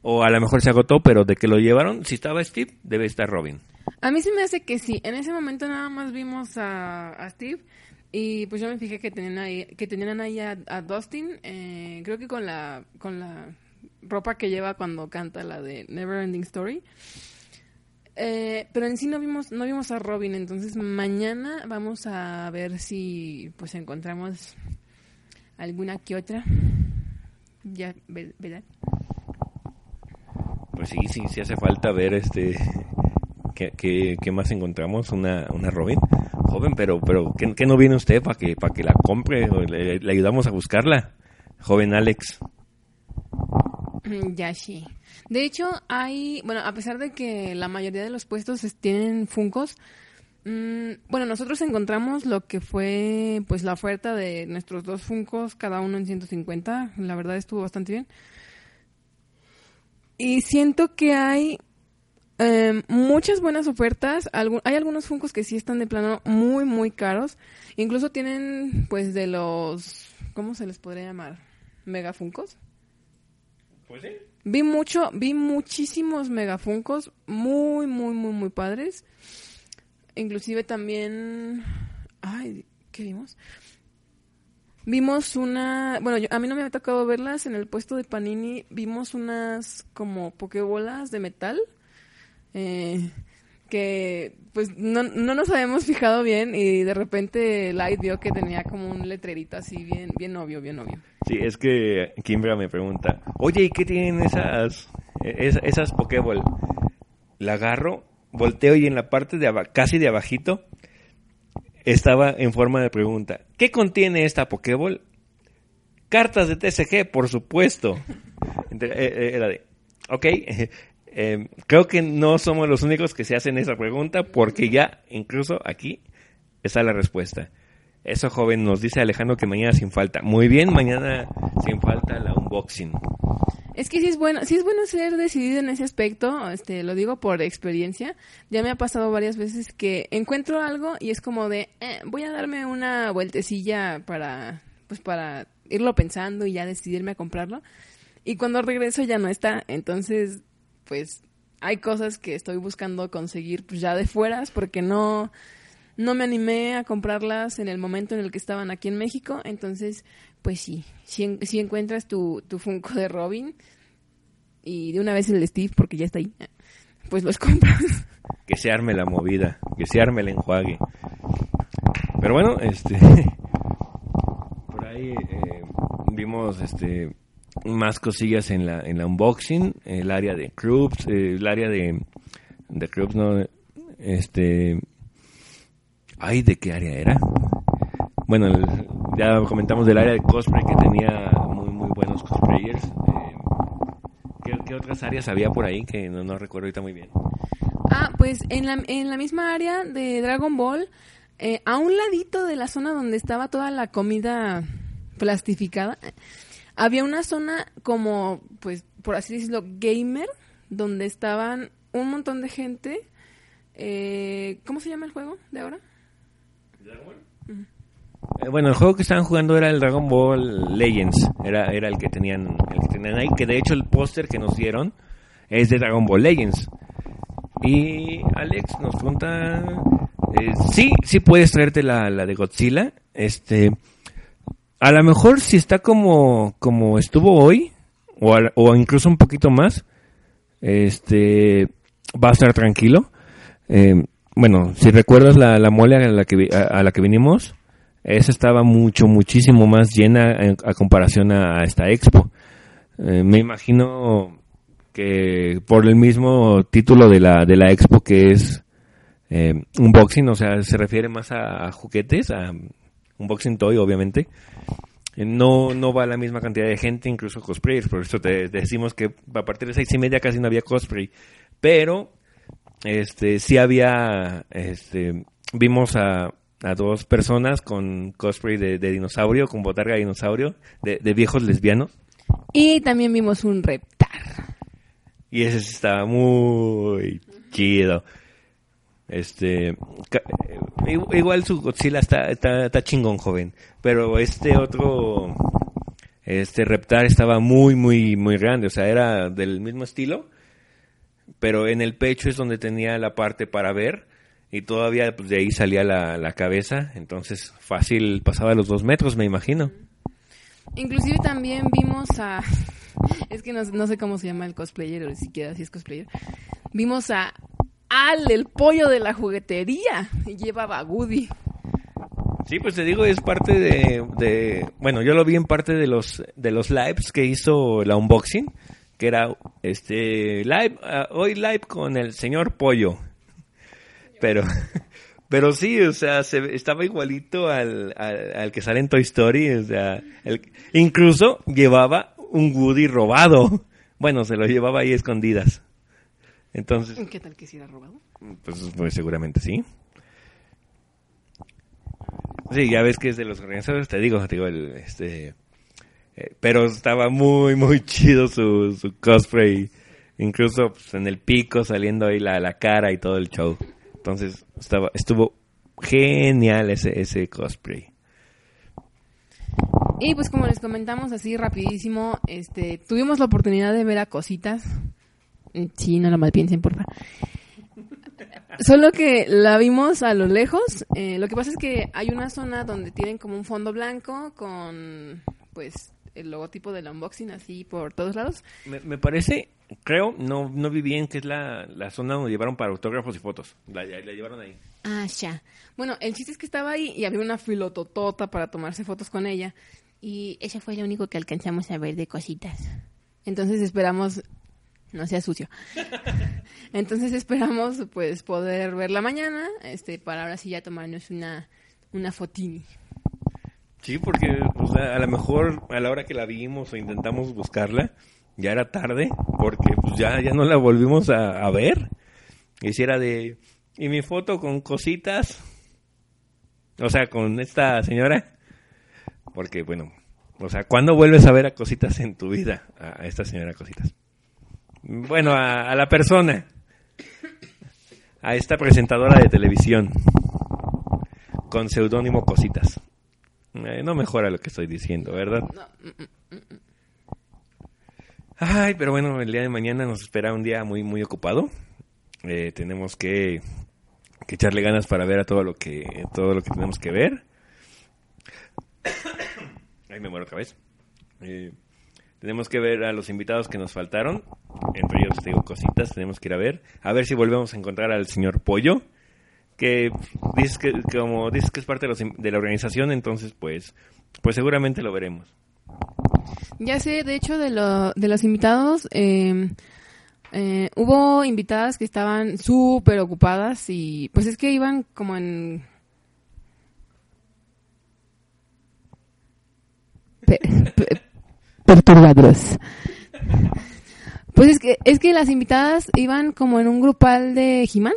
O a lo mejor se agotó, pero de que lo llevaron, si estaba Steve, debe estar Robin. A mí se me hace que sí. En ese momento nada más vimos a, a Steve y pues yo me fijé que tenían ahí, que tenían ahí a, Dustin, eh, creo que con la, con la ropa que lleva cuando canta la de Never Ending Story. Eh, pero en sí no vimos, no vimos a Robin, entonces mañana vamos a ver si pues encontramos alguna que otra. Ya, ve- ¿verdad? Pues sí, sí, sí hace falta ver este qué, qué- qué más encontramos, una, una Robin joven, pero pero ¿qué, no viene usted para que para que la compre? O Le, ayudamos a buscarla, joven Alex. Mm, Ya sí. De hecho, hay, bueno, a pesar de que la mayoría de los puestos es- tienen Funcos, mm, bueno, nosotros encontramos lo que fue, pues, la oferta de nuestros dos Funcos, cada uno en 150. La verdad estuvo bastante bien. Y siento que hay em, muchas buenas ofertas. Hay algunos Funcos que sí están de plano muy, muy caros. Incluso tienen, pues, de los, ¿cómo se les podría llamar? Mega Funcos. Pues sí. Vi mucho, vi muchísimos megafuncos muy, muy, muy, muy padres. Inclusive también, ay, ¿qué vimos? Vimos una, bueno, yo- a mí no me ha tocado verlas en el puesto de Panini. Vimos unas como pokebolas de metal eh, que pues no, no nos habíamos fijado bien y de repente Light vio que tenía como un letrerito así bien, bien obvio, bien obvio. Sí, es que Kimbra me pregunta, oye, ¿y qué tienen esas, es- esas Pokéball? La agarro, volteo y en la parte de casi de abajito estaba en forma de pregunta, ¿qué contiene esta Pokéball? Cartas de TCG, por supuesto. [LAUGHS] Eh, eh, Era de, ok, eh, creo que no somos los únicos que se hacen esa pregunta porque ya incluso aquí está la respuesta. Eso, joven, nos dice Alejandro que mañana sin falta. Muy bien, mañana sin falta la unboxing. Es que sí es bueno, sí es bueno ser decidido en ese aspecto, este, lo digo por experiencia. Ya me ha pasado varias veces que encuentro algo y es como de, eh, voy a darme una vueltecilla para, pues para irlo pensando y ya decidirme a comprarlo. Y cuando regreso ya no está, entonces, pues hay cosas que estoy buscando conseguir pues ya de fueras porque no, no me animé a comprarlas en el momento en el que estaban aquí en México, entonces, pues sí, si, si encuentras tu, tu Funko de Robin y de una vez el Steve, porque ya está ahí, pues los [LAUGHS] compras. Que se arme la movida, que se arme el enjuague. Pero bueno, este. [LAUGHS] Por ahí eh, vimos este más cosillas en la, en la unboxing, el área de clubs, el área de, de clubs, no, este. Ay, ¿de qué área era? Bueno, ya comentamos del área de cosplay que tenía muy, muy buenos cosplayers. eh, ¿qué, qué otras áreas había por ahí que no, no recuerdo ahorita muy bien? Ah, pues en la, en la misma área de Dragon Ball, eh, a un ladito de la zona donde estaba toda la comida plastificada, había una zona como, pues, por así decirlo, gamer, donde estaban un montón de gente. Eh, ¿Cómo se llama el juego de ahora? Eh, Bueno, el juego que estaban jugando era el Dragon Ball Legends. Era, era el que tenían, el que tenían ahí. Que de hecho el póster que nos dieron es de Dragon Ball Legends. Y Alex nos pregunta, eh, sí, sí puedes traerte la, la de Godzilla. Este, a lo mejor si está como, como estuvo hoy, o, o incluso un poquito más, este, va a estar tranquilo. Eh, bueno, si recuerdas la, la mole a la que, a, a la que vinimos, esa estaba mucho, muchísimo más llena en- a comparación a, esta expo. Eh, me imagino que por el mismo título de la, de la expo que es eh, unboxing, o sea, se refiere más a juguetes, a unboxing toy, obviamente. Eh, No, no va la misma cantidad de gente, incluso cosplayers, por eso te, te decimos que a partir de seis y media casi no había cosplay. Pero, este, sí había, este, vimos a, a dos personas con cosplay de, de dinosaurio, con botarga de dinosaurio, de, de viejos lesbianos. Y también vimos un reptar. Y ese estaba muy chido. Este, igual su Godzilla está, está, chingón, joven. Pero este otro, este Reptar estaba muy, muy, muy grande. O sea, era del mismo estilo. Pero en el pecho es donde tenía la parte para ver. Y todavía pues, de ahí salía la, la cabeza. Entonces, fácil pasaba los dos metros, me imagino. Inclusive también vimos a... [LAUGHS] Es que no, no sé cómo se llama el cosplayer, o siquiera si es cosplayer. Vimos a Al, el pollo de la juguetería. Y llevaba a Woody. Sí, pues te digo, es parte de, bueno, yo lo vi en parte de los de los lives que hizo la unboxing, que era este live ah, hoy live con el señor Pollo. Pero [LAUGHS] pero sí, o sea, se, estaba igualito al, al, al que sale en Toy Story, o sea, el- incluso llevaba un Woody robado. [LAUGHS] Bueno, se lo llevaba ahí escondidas. Entonces, ¿Qué tal que si era robado? pues, pues seguramente sí. Sí, ya ves que es de los organizadores, te digo, te digo, el, este... eh, pero estaba muy, muy chido su, su cosplay. Incluso pues, en el pico saliendo ahí la, la cara y todo el show. Entonces, estaba, estuvo genial ese, ese cosplay. Y pues como les comentamos así rapidísimo, este, tuvimos la oportunidad de ver a cositas. Sí, no lo malpiensen, porfa. Solo que la vimos a lo lejos. Eh, lo que pasa es que hay una zona donde tienen como un fondo blanco con, pues, el logotipo del unboxing así por todos lados. Me, me parece, creo, no, no vi bien que es la, la zona donde llevaron para autógrafos y fotos. La, la- la llevaron ahí. Ah, ya. Bueno, el chiste es que estaba ahí y había una filototota para tomarse fotos con ella. Y ese fue lo único que alcanzamos a ver de cositas. Entonces esperamos, no sea sucio. [LAUGHS] Entonces esperamos pues poder verla mañana, este, para ahora sí ya tomarnos una, una fotini. Sí, porque o a lo mejor a la hora que la vimos o intentamos buscarla, ya era tarde, porque pues ya, ya no la volvimos a, a ver. Y si era de... Y mi foto con cositas, o sea, con esta señora, porque bueno, o sea, ¿cuándo vuelves a ver a cositas en tu vida? A esta señora cositas. Bueno, a, a la persona, a esta presentadora de televisión, con seudónimo cositas. Eh, no mejora lo que estoy diciendo, ¿verdad? Ay, pero bueno, el día de mañana nos espera un día muy, muy ocupado. Eh, tenemos que, que echarle ganas para ver a todo lo que, todo lo que tenemos que ver. [COUGHS] Ay, me muero otra vez. Eh, tenemos que ver a los invitados que nos faltaron. Entre ellos, te digo, cositas, tenemos que ir a ver. A ver si volvemos a encontrar al señor Pollo. Que dices que, como dices que es parte de, los de la organización, entonces pues, pues seguramente lo veremos. Ya sé, de hecho, de, lo, de los invitados, eh, eh, hubo invitadas que estaban súper ocupadas y pues es que iban como en... Pe- perturbados. Pues es que, es que las invitadas iban como en un grupal de Jimán.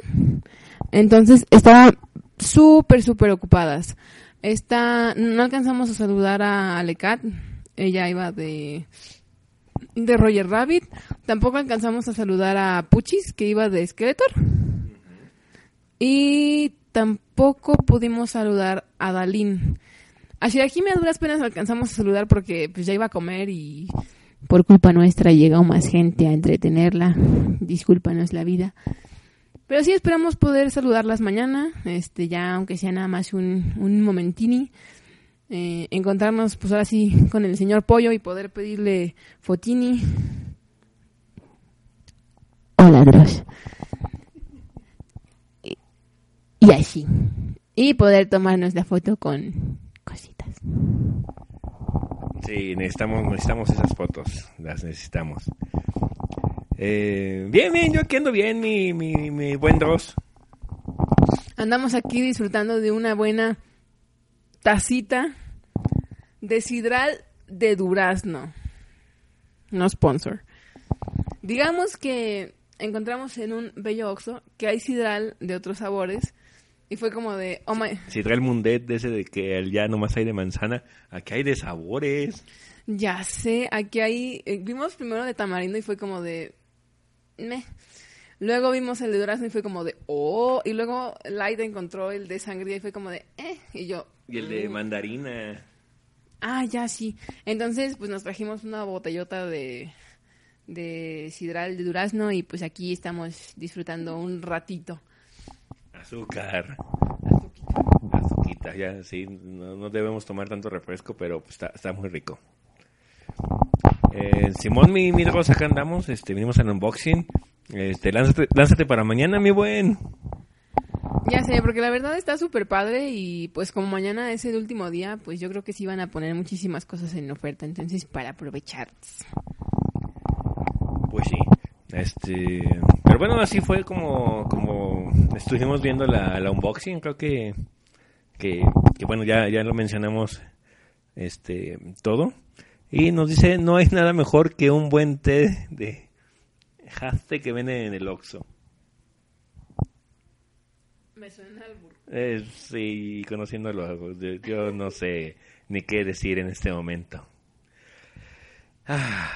Entonces estaban súper, súper ocupadas. Esta, no alcanzamos a saludar a Alecat. Ella iba de, de Roger Rabbit. Tampoco alcanzamos a saludar a Puchis, que iba de Skeletor. Y tampoco pudimos saludar a Dalín. A Shirahime a duras penas alcanzamos a saludar porque pues ya iba a comer y por culpa nuestra llegó más gente a entretenerla. Discúlpanos la vida. Pero sí esperamos poder saludarlas mañana, este ya aunque sea nada más un, un momentini. Eh, encontrarnos pues ahora sí con el señor Pollo y poder pedirle fotini. Hola, Dross. Y, y así. Y poder tomarnos la foto con cositas. Sí, necesitamos, necesitamos esas fotos, las necesitamos. Eh, bien, bien, yo aquí ando bien, mi, mi, mi buen Dross. Andamos aquí disfrutando de una buena tacita de sidral de durazno. No sponsor. Digamos que encontramos en un bello oxo que hay sidral de otros sabores y fue como de, oh my, Si trae el mundet de ese de que ya nomás hay de manzana, aquí hay de sabores. ya sé, aquí hay, eh, vimos primero de tamarindo y fue como de, meh. Luego vimos el de durazno y fue como de, oh, y luego Light encontró el de sangría y fue como de, eh, y yo. Y el de mm. mandarina. Ah, ya sí. Entonces, pues nos trajimos una botellota de, de sidral de durazno y pues aquí estamos disfrutando un ratito. Azúcar. Azuquita, ya, sí. No, no debemos tomar tanto refresco, pero pues, está, está muy rico. Eh, Simón, mi, mi rosa, acá andamos. Este, venimos al unboxing. Este, lánzate, lánzate para mañana, mi buen. Ya sé, porque la verdad está súper padre y pues como mañana es el último día, pues yo creo que sí van a poner muchísimas cosas en oferta, entonces para aprovechar. Pues sí. Este, pero bueno, así fue como, como estuvimos viendo la, la unboxing. Creo que, que, que, bueno, ya, ya lo mencionamos este, todo. Y nos dice, no hay nada mejor que un buen té de jaste que vende en el Oxxo. Me suena al burro. Eh, sí, conociéndolo, yo, yo no sé ni qué decir en este momento. Ah,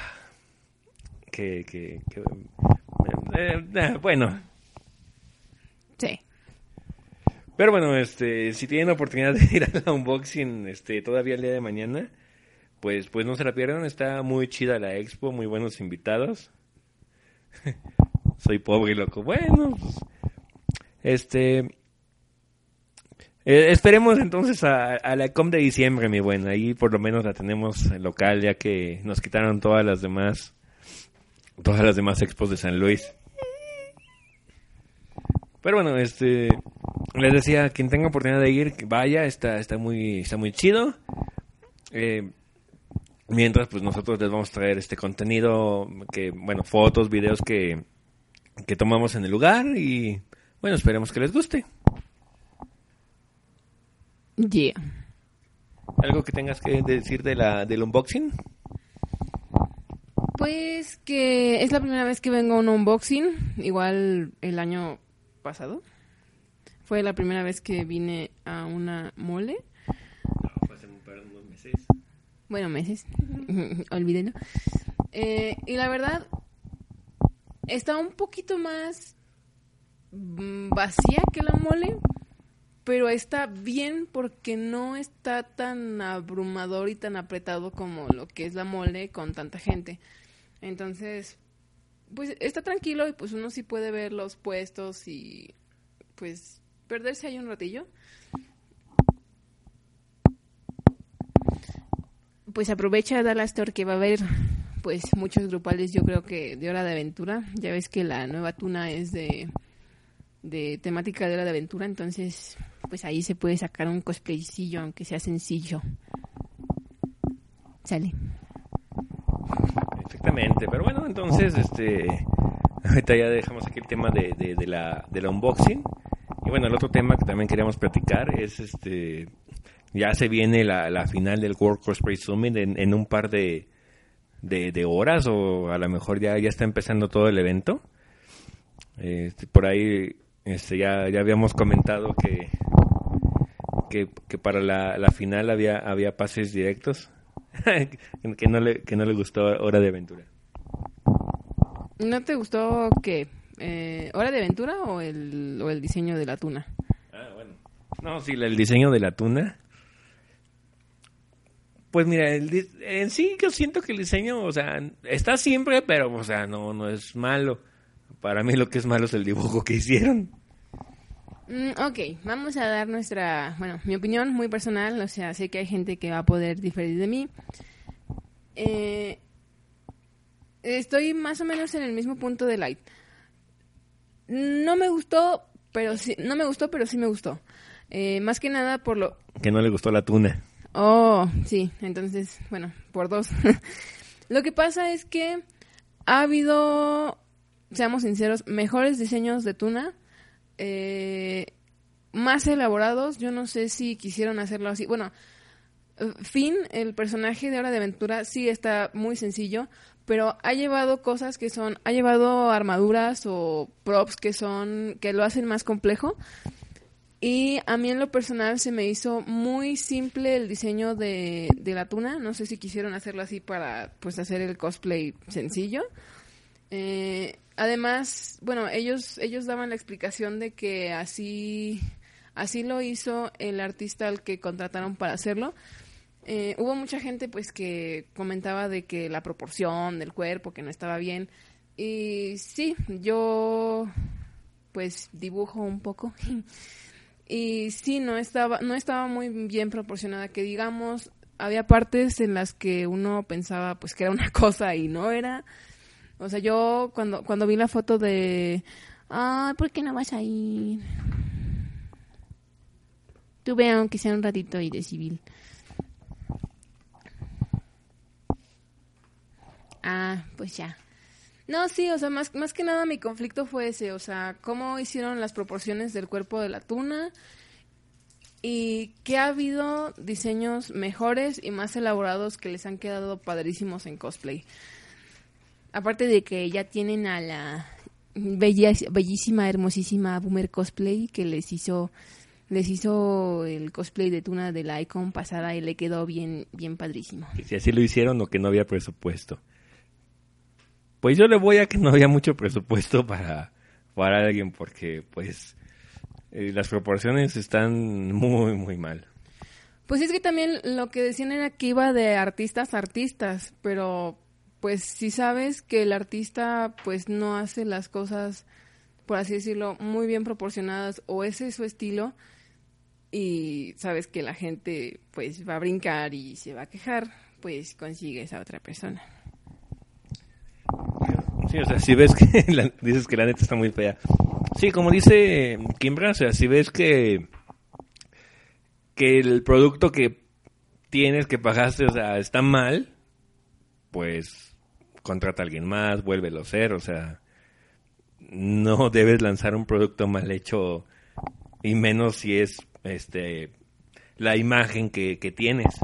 que, que, que eh, eh, bueno, Sí. pero bueno, este, si tienen la oportunidad de [LAUGHS] ir a la unboxing, este, todavía el día de mañana, pues, pues no se la pierdan, está muy chida la expo, muy buenos invitados. [LAUGHS] Soy pobre y loco. Bueno, pues, este, eh, esperemos entonces a, a la com de diciembre, mi buen. Ahí por lo menos la tenemos en local, ya que nos quitaron todas las demás, todas las demás expos de San Luis. Pero bueno, este, les decía, quien tenga oportunidad de ir, vaya, está, está muy, está muy chido. Eh, mientras, pues nosotros les vamos a traer este contenido, que, bueno, fotos, videos que, que tomamos en el lugar y, bueno, esperemos que les guste. Yeah. ¿Algo que tengas que decir de la, del unboxing? Pues que es la primera vez que vengo a un unboxing, igual el año pasado. Fue la primera vez que vine a una mole. fue hace un par de meses. Bueno, meses. [LAUGHS] Olvídenlo. Eh, y la verdad, está un poquito más mm, vacía que la mole, pero está bien porque no está tan abrumador y tan apretado como lo que es la mole con tanta gente. Entonces, pues está tranquilo y pues uno sí puede ver los puestos y pues perderse ahí un ratillo. Pues aprovecha Dallas Store que va a haber pues muchos grupales yo creo que de hora de aventura. Ya ves que la nueva tuna es de, de temática de hora de aventura, entonces pues ahí se puede sacar un cosplaycillo aunque sea sencillo. Sale. Exactamente, pero bueno, entonces, este, ahorita ya dejamos aquí el tema de, de, la, de la unboxing. Y bueno, el otro tema que también queríamos platicar es, este, ya se viene la, final del World Cosplay Summit en, en un par de, de, horas o a lo mejor ya, ya está empezando todo el evento. Este, por ahí este, ya, ya habíamos comentado que, que, que para la, la final había, había pases directos. [LAUGHS] que, no le, que no le gustó Hora de Aventura. ¿No te gustó qué? Eh, ¿Hora de aventura o el, o el diseño de la tuna? Ah, bueno. No, sí, el diseño de la tuna. Pues mira, el en sí yo siento que el diseño, o sea, está siempre, pero, o sea, no, no es malo. Para mí lo que es malo es el dibujo que hicieron. Mm, ok, vamos a dar nuestra, bueno, mi opinión muy personal, o sea, sé que hay gente que va a poder diferir de mí. Eh, estoy más o menos en el mismo punto de Light. No me gustó, pero sí, no me gustó, pero sí me gustó. Eh, más que nada por lo, Que no le gustó la tuna. Oh, sí, entonces, bueno, por dos. [LAUGHS] Lo que pasa es que ha habido, seamos sinceros, mejores diseños de tuna, eh, más elaborados. Yo no sé si quisieron hacerlo así. Bueno, eh, Finn, el personaje de Hora de Aventura, sí está muy sencillo, pero ha llevado cosas que son, ha llevado armaduras o props que son, que lo hacen más complejo. Y a mí en lo personal se me hizo muy simple el diseño de, de la tuna. No sé si quisieron hacerlo así para pues hacer el cosplay sencillo. Eh, además, bueno, ellos, ellos daban la explicación de que así, así lo hizo el artista al que contrataron para hacerlo. Eh, hubo mucha gente pues que comentaba de que la proporción del cuerpo que no estaba bien. Y sí yo pues dibujo un poco. [LAUGHS] Y sí no estaba no estaba muy bien proporcionada que digamos había partes en las que uno pensaba pues que era una [LAUGHS] cosa y no era o sea yo cuando cuando vi la foto de ay por qué no vas a ir tú ve aunque sea un ratito y de civil Ah, pues ya. No, sí, o sea, más, más que nada mi conflicto fue ese, o sea, cómo hicieron las proporciones del cuerpo de la tuna y que ha habido diseños mejores y más elaborados que les han quedado padrísimos en cosplay. Aparte de que ya tienen a la bellísima, hermosísima Boomer Cosplay que les hizo les hizo el cosplay de Tuna de la Icon pasada y le quedó bien bien padrísimo. Si así lo hicieron o que no había presupuesto. Pues yo le voy a que no había mucho presupuesto para, para alguien porque pues eh, las proporciones están muy, muy mal. Pues es que también lo que decían era que iba de artistas a artistas, pero pues si sabes que el artista pues no hace las cosas, por así decirlo, muy bien proporcionadas o ese es su estilo y sabes que la gente pues va a brincar y se va a quejar, pues consigues a otra persona. Sí, o sea, si ves que [LAUGHS] dices que la neta está muy fea. Sí, como dice Kimbra, o sea, si ves que que el producto que tienes que pagaste, o sea, está mal, pues contrata a alguien más, vuélvelo a o sea, no [LAUGHS] debes lanzar un producto mal hecho y menos si es este la imagen que, que tienes.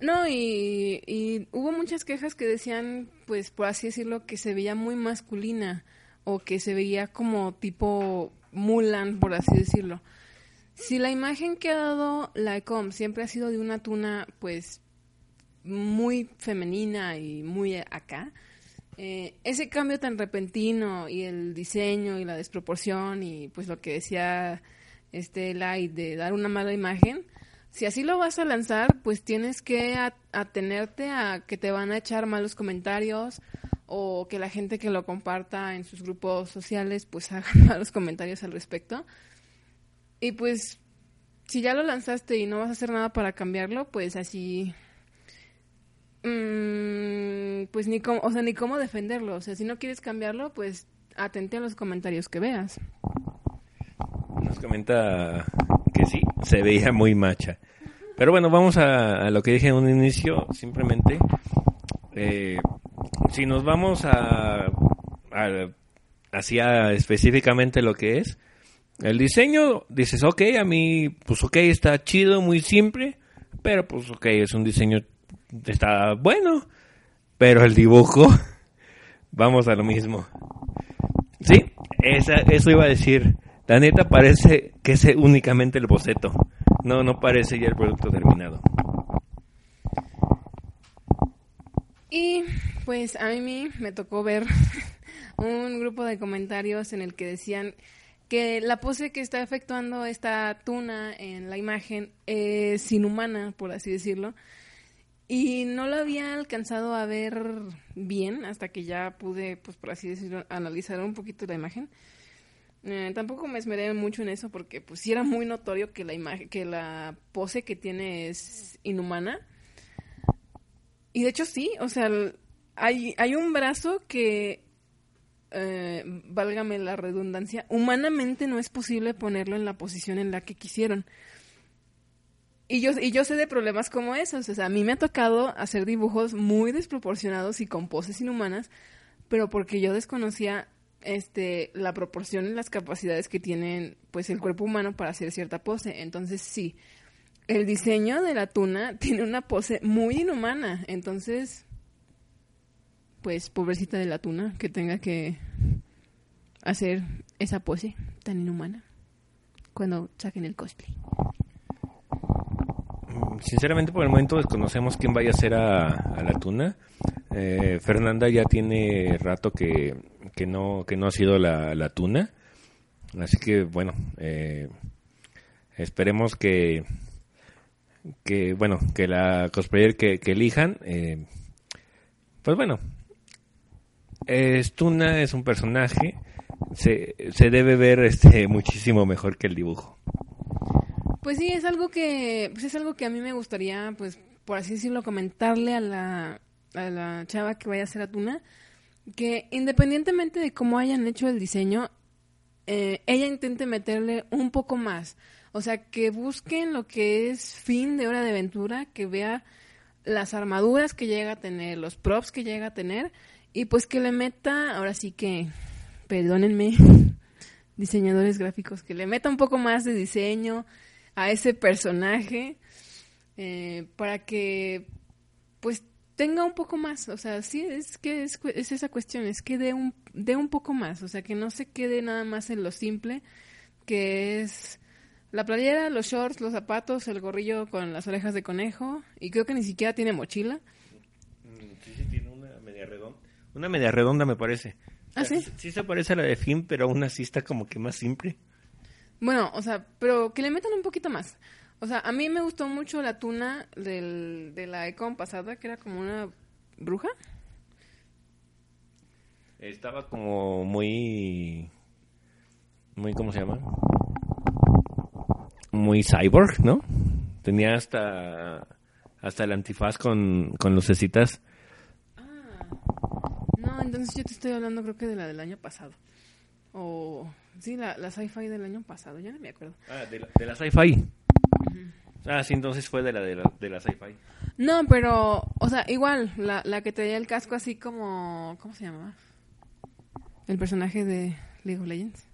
No, y, hubo muchas quejas que decían, pues por así decirlo, que se veía muy masculina o que se veía como tipo Mulan, por así decirlo. Si la imagen que ha dado la ECOM siempre ha sido de una tuna, pues muy femenina y muy acá, eh, ese cambio tan repentino y el diseño y la desproporción y pues lo que decía este Light de dar una mala imagen, si así lo vas a lanzar, pues tienes que atenerte a que te van a echar malos comentarios o que la gente que lo comparta en sus grupos sociales pues [LAUGHS] haga malos comentarios al respecto. Y pues si ya lo lanzaste y no vas a hacer nada para cambiarlo, pues así mmm, pues ni cómo, o sea, ni cómo defenderlo, o sea, si no quieres cambiarlo, pues atente a los comentarios que veas. Nos comenta que sí, se veía muy macha. Pero bueno, vamos a, lo que dije en un inicio, simplemente. Eh, si nos vamos a, a hacia específicamente lo que es, el diseño, dices, ok, a mí, pues ok, está chido, muy simple, pero pues ok, es un diseño, está bueno, pero el dibujo, [LAUGHS] vamos a lo mismo. Sí, esa, eso iba a decir. La neta parece que es únicamente el boceto. No, no parece ya el producto terminado. Y pues a mí me tocó ver [LAUGHS] un grupo de comentarios en el que decían que la pose que está efectuando esta tuna en la imagen es inhumana, por así decirlo. Y no lo había alcanzado a ver bien hasta que ya pude, pues por así decirlo, analizar un poquito la imagen. Eh, tampoco me esmeré mucho en eso porque pues sí era muy notorio que la imagen, que la pose que tiene es inhumana. Y de hecho sí, o sea, hay, hay un brazo que, eh, válgame la redundancia, humanamente no es posible ponerlo en la posición en la que quisieron. Y yo, y yo sé de problemas como esos, o sea, a mí me ha tocado hacer dibujos muy desproporcionados y con poses inhumanas, pero porque yo desconocía este, la proporción y las capacidades que tienen pues el cuerpo humano para hacer cierta pose. Entonces sí, el diseño de la tuna [LAUGHS] tiene una pose muy inhumana. Entonces, pues pobrecita de la tuna que tenga que hacer esa pose tan inhumana cuando saquen el cosplay. Sinceramente, por el momento desconocemos quién vaya a ser a, la tuna. Eh, Fernanda ya tiene rato que, que no, que no ha sido la, la tuna. Así que, bueno, eh, esperemos que, que, bueno, que la cosplayer que, elijan, eh, pues bueno, es Tuna, es un personaje, se, se debe ver este [LAUGHS] muchísimo mejor que el dibujo. Pues sí, es algo que, pues es algo que a mí me gustaría, pues, por así decirlo, comentarle a la, a la chava que vaya a hacer a Tuna, que independientemente de cómo hayan hecho el diseño, eh, ella intente meterle un poco más. O sea, que busquen lo que es fin de hora de aventura, que vea las armaduras que llega a tener, los props que llega a tener, y pues que le meta, ahora sí que, perdónenme, [LAUGHS] diseñadores gráficos, que le meta un poco más de diseño a ese personaje, eh, para que pues tenga un poco más, o sea, sí, es que es, es esa cuestión, es que dé un, dé un poco más, o sea, que no se quede nada más en lo simple, que es la playera, los shorts, los zapatos, el gorrillo con las orejas de conejo, y creo que ni siquiera tiene mochila. Sí, sí, tiene una media redonda. Una media redonda me parece. ¿Ah, sí? Sí se parece a la de Finn, pero aún así está como que más simple. Bueno, o sea, pero que le metan un poquito más. O sea, a mí me gustó mucho la tuna del, de la Econ pasada, que era como una bruja. Estaba como muy... Muy, ¿cómo se llama? Muy cyborg, ¿no? Tenía hasta hasta el antifaz con, con lucecitas. No, entonces yo te estoy hablando creo que de la del año pasado. O... Sí, la, la sci-fi del año pasado, ya no me acuerdo. Ah, de la, de la sci-fi. Ah, sí, entonces fue de la de la, de la sci-fi. No, pero, o sea, igual, la, la que traía el casco así como... ¿Cómo se llamaba? El personaje de League of Legends.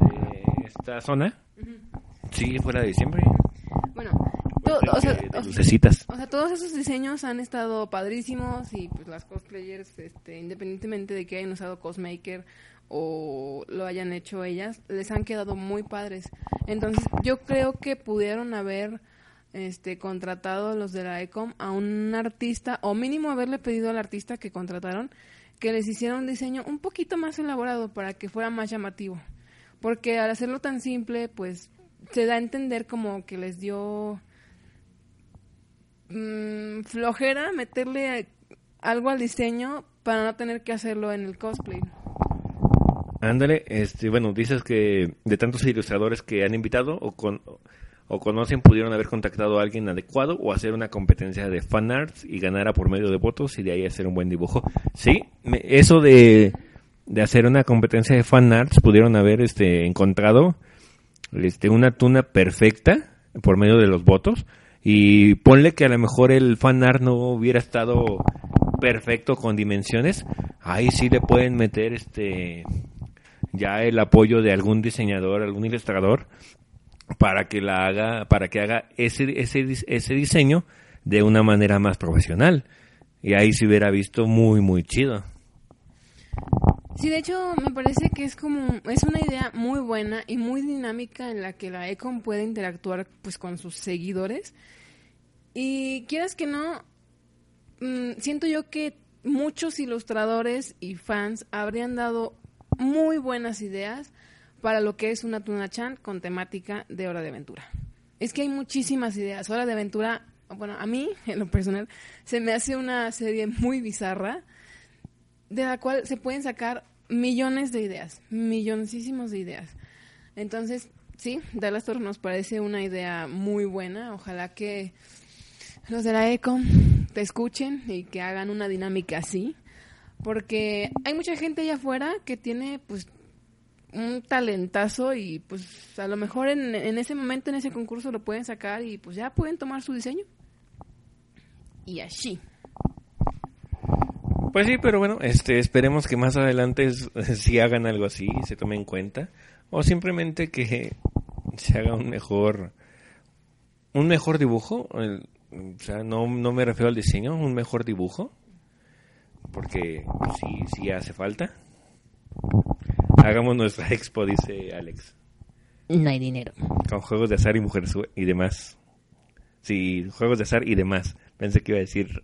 De esta zona. Sí, fue la de diciembre. Bueno, o, sea, o sea, todos esos diseños han estado padrísimos y pues las cosplayers, este, independientemente de que hayan usado Cosmaker o lo hayan hecho ellas, les han quedado muy padres. Entonces, yo creo que pudieron haber este contratado los de la Ecom a un artista o mínimo haberle pedido al artista que contrataron que les hiciera un diseño un poquito más elaborado para que fuera más llamativo. Porque al hacerlo tan simple, pues se da a entender como que les dio mm, flojera meterle algo al diseño para no tener que hacerlo en el cosplay. Ándale, este, bueno, dices que de tantos ilustradores que han invitado o, con, o conocen pudieron haber contactado a alguien adecuado o hacer una competencia de fan arts y ganar a por medio de votos y de ahí hacer un buen dibujo. Sí, me- eso de, de hacer una competencia de fan arts pudieron haber este, encontrado este, una tuna perfecta por medio de los votos y ponle que a lo mejor el fan art no hubiera estado perfecto con dimensiones, ahí sí le pueden meter este ya el apoyo de algún diseñador, algún ilustrador para que la haga, para que haga ese ese ese diseño de una manera más profesional. Y ahí se hubiera visto muy muy chido. Sí, de hecho, me parece que es como es una idea muy buena y muy dinámica en la que la Econ puede interactuar pues con sus seguidores. Y quieras que no, mm, siento yo que muchos ilustradores y fans habrían dado muy buenas ideas para lo que es una Tuna Chan con temática de Hora de Aventura. Es que hay muchísimas ideas. Hora de Aventura, bueno, a mí, [LAUGHS] en lo personal, se me hace una serie muy bizarra de la cual se pueden sacar millones de ideas, milloncísimos de ideas. Entonces, sí, Dallas Torre nos parece una idea muy buena. Ojalá que los de la ECO te escuchen y que hagan una dinámica así. Porque hay mucha gente allá afuera que tiene, pues, un talentazo y, pues, a lo mejor en, en ese momento, en ese concurso, lo pueden sacar y, pues, ya pueden tomar su diseño. Y así. Pues sí, pero bueno, este esperemos que más adelante si hagan algo así, se tome en cuenta o simplemente que se haga un mejor un mejor dibujo, o sea, no no me refiero al diseño, un mejor dibujo. Porque sí sí hace falta. Hagamos nuestra [LAUGHS] expo, dice Alex, No hay dinero. con juegos de azar y mujeres y demás. Sí, juegos de azar y demás. Pensé que iba a decir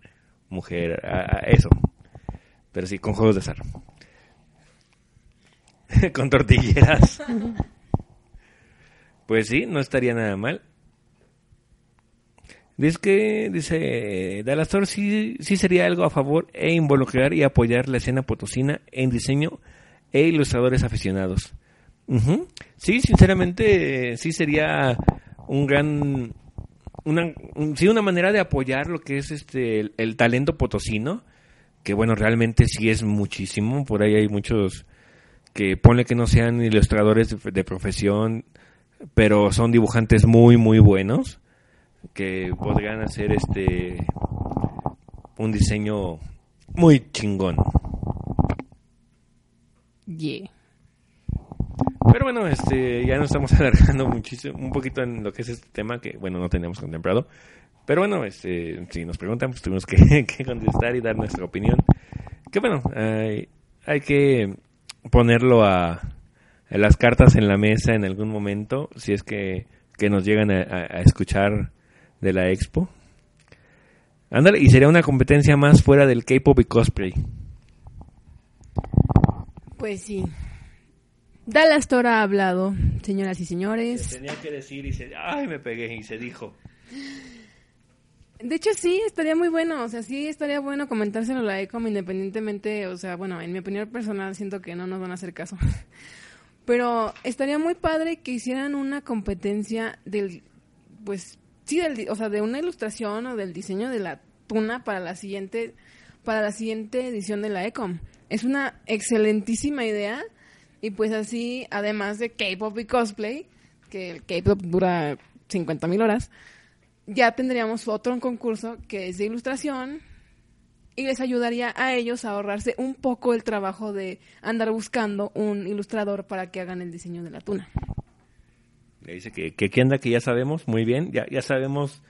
mujer, a- a- eso. Pero sí, con juegos de azar. [LAUGHS] con tortilleras. [LAUGHS] pues sí, no estaría nada mal. Dice que, dice, Dalastor sí, sí sería algo a favor e involucrar y apoyar la escena potosina en diseño e ilustradores aficionados. Sí, sinceramente, sí sería un gran, una, sí, una manera de apoyar lo que es este, el, talento potosino, que bueno, realmente sí es muchísimo, por ahí hay muchos que pone que no sean ilustradores de profesión, pero son dibujantes muy, muy buenos que podrían hacer este un diseño muy chingón. Yeah. Pero bueno, este, ya nos estamos [LAUGHS] alargando muchísimo, un poquito en lo que es este tema que, bueno, no teníamos contemplado. Pero bueno, este, si nos preguntan, pues tuvimos [LAUGHS] que, contestar y dar nuestra opinión. Que bueno, hay, hay que ponerlo a, a, las cartas en la mesa en algún momento, si es que, que nos llegan a, a escuchar de la expo. Ándale, y sería una competencia más fuera del K-pop y cosplay. Pues sí. Dallas Tora ha hablado, señoras y señores. Se tenía que decir y se... ¡Ay, me pegué! Y se dijo. De hecho, sí, estaría muy bueno. O sea, sí, estaría bueno comentárselo a la ECOM independientemente. O sea, bueno, en mi opinión personal siento que no nos van a hacer caso. [LAUGHS] Pero estaría muy padre que hicieran una competencia del, pues, sí, del, o sea, de una ilustración o del diseño de la tuna para la siguiente, para la siguiente edición de la Ecom. Es una excelentísima idea y pues así, además de K-pop y cosplay, que el K-pop dura 50 mil horas, ya tendríamos otro concurso que es de ilustración y les ayudaría a ellos a ahorrarse un poco el trabajo de andar buscando un ilustrador para que hagan el diseño de la tuna. Le dice que, que anda, que ya sabemos, muy bien, ya, ya sabemos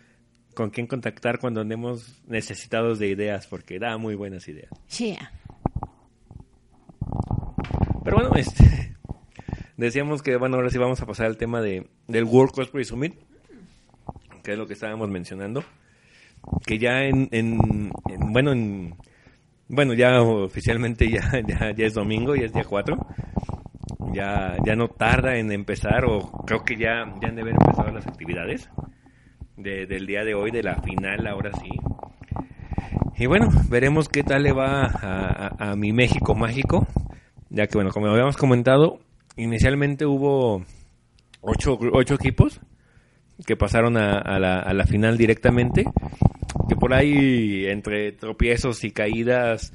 con quién contactar cuando andemos necesitados de ideas, porque da muy buenas ideas. Sí. Pero bueno, este, [LAUGHS] decíamos que, bueno, ahora sí vamos a pasar al tema de, del World Cosplay Summit, que es lo que estábamos mencionando, que ya en, en, bueno, en, bueno, ya oficialmente ya, [LAUGHS] ya, ya es domingo, ya es día 4, ya, ya no tarda en empezar o creo que ya, ya han de haber empezado las actividades de, del día de hoy, de la final, ahora sí. Y bueno, veremos qué tal le va a, a, mi México mágico, ya que bueno, como habíamos comentado, inicialmente hubo ocho, ocho equipos que pasaron a, la final directamente, que por ahí entre tropiezos y caídas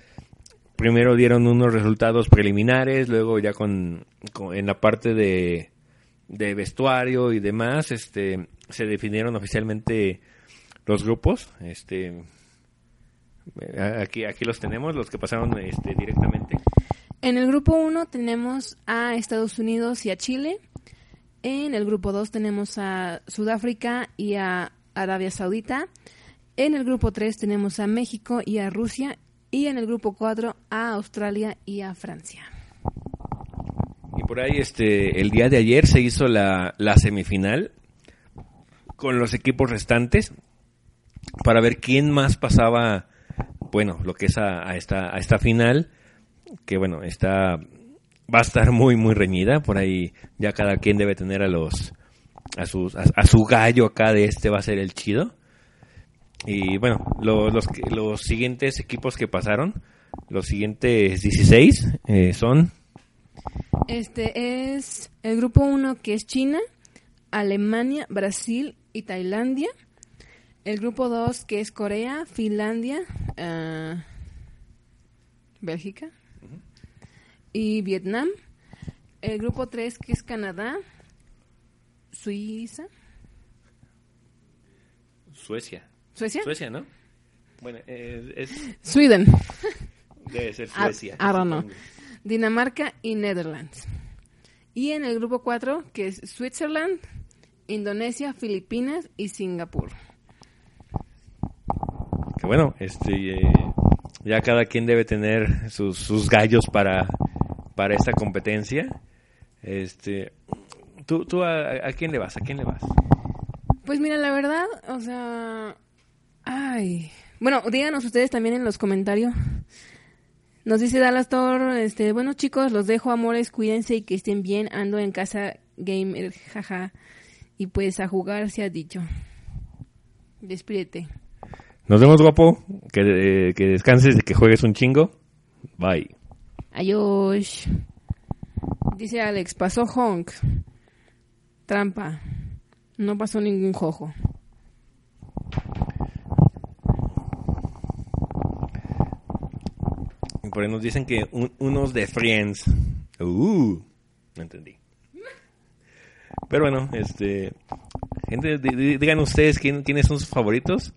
primero dieron unos resultados preliminares, luego ya con, en la parte de, vestuario y demás, este, se definieron oficialmente los grupos, este, aquí, aquí los tenemos, los que pasaron este, directamente. En el grupo 1 tenemos a Estados Unidos y a Chile. En el grupo 2 tenemos a Sudáfrica y a Arabia Saudita. En el grupo 3 tenemos a México y a Rusia y en el grupo 4 a Australia y a Francia. Y por ahí este el día de ayer se hizo la, la semifinal con los equipos restantes para ver quién más pasaba, bueno, lo que es a, esta a esta final que bueno, está va a estar muy muy reñida, por ahí ya cada quien debe tener a los a sus a su gallo acá de este va a ser el chido. Y bueno, los, los siguientes equipos que pasaron, los siguientes 16 eh, son... Este es el grupo 1 que es China, Alemania, Brasil y Tailandia. El grupo 2 que es Corea, Finlandia, uh, Bélgica y Vietnam. El grupo 3 que es Canadá, Suiza. Suecia. ¿Suecia? Suecia, ¿no? Bueno, es... Sweden. Debe ser Suecia. I, don't know. Dinamarca y Netherlands. Y en el grupo 4, que es Switzerland, Indonesia, Filipinas y Singapur. Que bueno, este eh, ya cada quien debe tener sus, sus gallos para, para esta competencia. Este, ¿Tú, tú a, a quién le vas? ¿A quién le vas? Pues mira, la verdad, o sea, Ay. Bueno, díganos ustedes también en los comentarios. Nos dice Dallas Thor, este, bueno chicos, los dejo amores, cuídense y que estén bien. Ando en casa gamer, jaja. Y pues a jugar se ha dicho. Despídete. Nos vemos, guapo. Que, eh, que descanses y que juegues un chingo. Bye. Adiós. Dice Alex, pasó Honk. Trampa. No pasó ningún jojo. Por ahí nos dicen que un- unos de Friends. Uh, no entendí. Pero bueno, este. Gente, di- di- digan ustedes quién- quiénes son sus favoritos.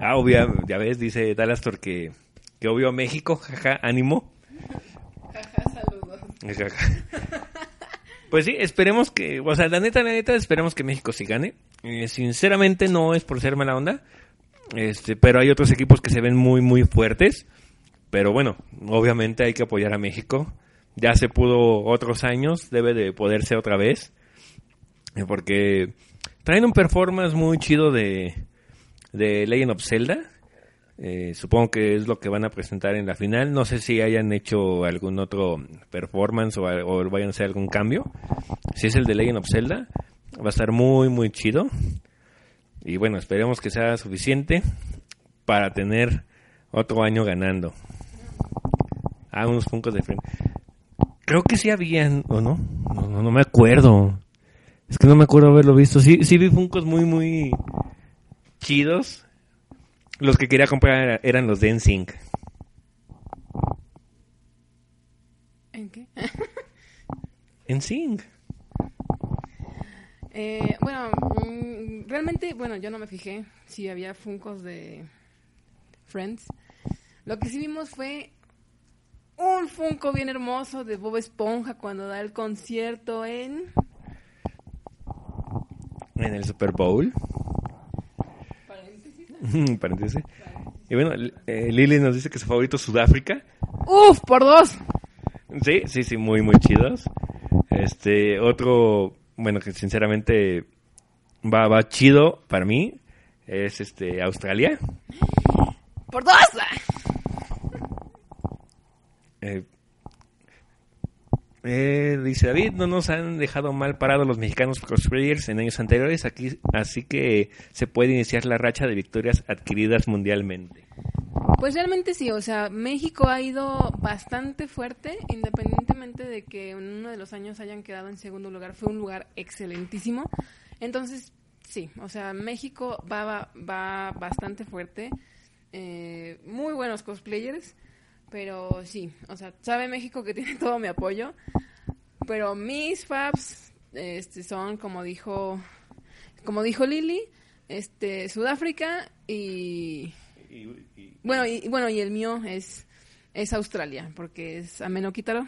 Ah, obvio, ya ves, dice Dalastor que, que obvio México, jaja, ánimo. Jaja. Pues sí, esperemos que, o sea, la neta, la neta, esperemos que México sí gane. Eh, sinceramente no es por ser mala onda, este, pero hay otros equipos que se ven muy, muy fuertes. Pero bueno, obviamente hay que apoyar a México. Ya se pudo otros años, debe de poderse otra vez. Eh, Porque traen un performance muy chido de, de Legend of Zelda. Eh, supongo que es lo que van a presentar en la final. No sé si hayan hecho algún otro performance o, o vayan a hacer algún cambio. Si es el de Legend of Zelda, va a estar muy, muy chido. Y bueno, esperemos que sea suficiente para tener otro año ganando. Ah, unos Funkos de frente. Creo que sí habían, ¿o no? No, no, no me acuerdo. Es que no me acuerdo haberlo visto. Sí, sí vi Funkos muy, muy chidos. Los que quería comprar eran los de NSYNC. ¿En qué? [LAUGHS] NSYNC. Eh, bueno, mm, realmente, bueno, yo no me fijé si había funcos de Friends. Lo que sí vimos fue un funko bien hermoso de Bob Esponja cuando da el concierto en... En el Super Bowl. Paréntesis. [LAUGHS] Y bueno, eh, Lily nos dice que su favorito es Sudáfrica. ¡Uf! ¡Por dos! Sí, sí, sí, muy, muy chidos. Este, otro, bueno, que sinceramente va, va chido para mí, es este, Australia. ¡Por dos! Eh, eh, dice David, no nos han dejado mal parados los mexicanos cosplayers en años anteriores, aquí, así que se puede iniciar la racha de victorias adquiridas mundialmente. Pues realmente sí, o sea, México ha ido bastante fuerte, independientemente de que en uno de los años hayan quedado en segundo lugar, fue un lugar excelentísimo. Entonces, sí, o sea, México va, va, bastante fuerte, eh, muy buenos cosplayers, pero sí, o sea, sabe México que [LAUGHS] tiene todo mi apoyo, pero mis faps este, son, como dijo, como dijo Lili, este, Sudáfrica y... Bueno, y, bueno, y el mío es, es Australia, porque es Ameno Quítaro.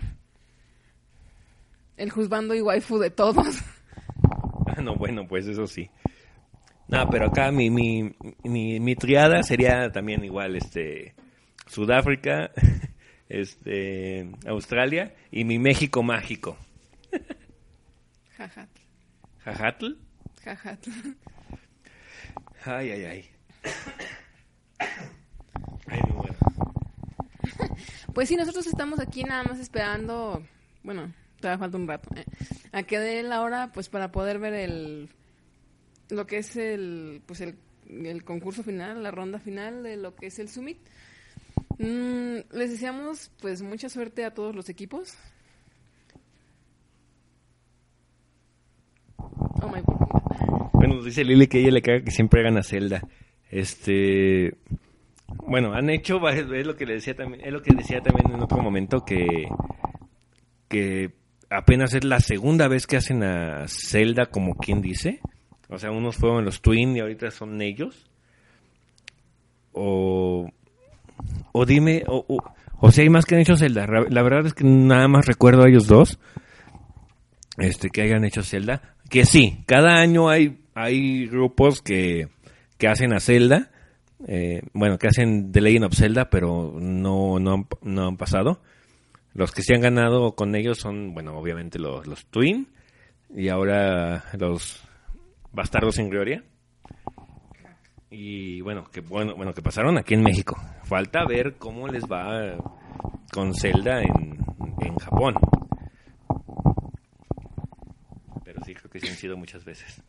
El juzgando y waifu de todos. Ah, [LAUGHS] [LAUGHS] no, bueno, pues eso sí. No, pero acá mi, mi, mi, mi triada sería también igual, este, Sudáfrica, [LAUGHS] este, Australia y mi México mágico. Jajat, ¿Jajatl? jajat. Ay, ay, ay. [COUGHS] Ay, no, bueno. [LAUGHS] Pues sí, nosotros estamos aquí nada más esperando, bueno, todavía falta un rato, eh, a que dé la hora, pues para poder ver el, lo que es el, pues el, el concurso final, la ronda final de lo que es el Summit. Mm, les deseamos, pues, mucha suerte a todos los equipos. Oh my God. Bueno, nos dice Lili que ella le caga que siempre hagan a Zelda. Este. Bueno, han hecho, es lo que le decía también, es lo que decía también en otro momento que que apenas es la segunda vez que hacen a Zelda como quien dice. O sea, unos fueron los Twin y ahorita son ellos. O o dime o, o, si hay más que han hecho Zelda. La verdad es que nada más recuerdo a ellos dos este que hayan hecho Zelda. Que sí, cada año hay, hay grupos que, que hacen a Zelda. eh, bueno, que hacen The Legend of Zelda, pero no, no, no han pasado. Los que sí han ganado con ellos son, bueno, obviamente los, los Twin. Y ahora los Bastardos en Gloria. Y bueno, que bueno, bueno, que pasaron aquí en México. Falta ver cómo les va con Zelda en, en Japón. Pero sí, creo que sí han sido muchas veces.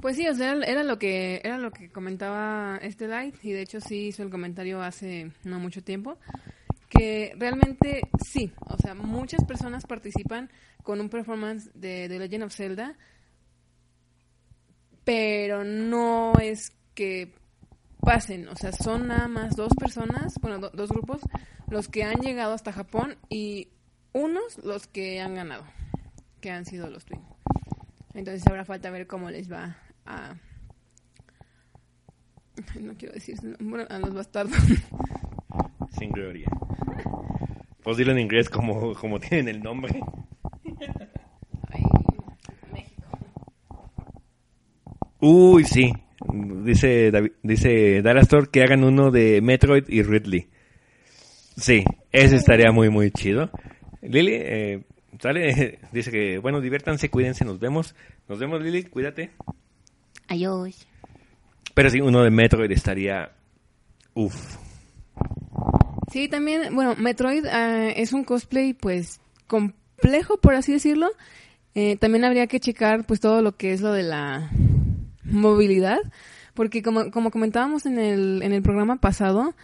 Pues sí, o sea, era lo que era lo que comentaba este Light y de hecho sí hizo el comentario hace no mucho tiempo que realmente sí, o sea, muchas personas participan con un performance de The Legend of Zelda, pero no es que pasen, o sea, son nada más dos personas, bueno, dos grupos, los que han llegado hasta Japón y unos los que han ganado, que han sido los Twin. Entonces habrá falta ver cómo les va a... [LAUGHS] No quiero decir a los bastardos. Sin gloria. Pues dilo en inglés como, como tienen el nombre. Uy, sí. Dice, David, dice Dalastor que hagan uno de Metroid y Ridley. Sí, ese estaría muy, muy chido. Lili, eh, sale, [LAUGHS] dice que, bueno, diviértanse, cuídense, nos vemos. Nos vemos, Lili, cuídate. Adiós. Pero sí, uno de Metroid estaría... Uf. Sí, también, bueno, Metroid eh, es un cosplay, pues, complejo, por así decirlo. Eh, también habría que checar, pues, todo lo que es lo de la movilidad, porque como, como comentábamos en el, en el programa pasado,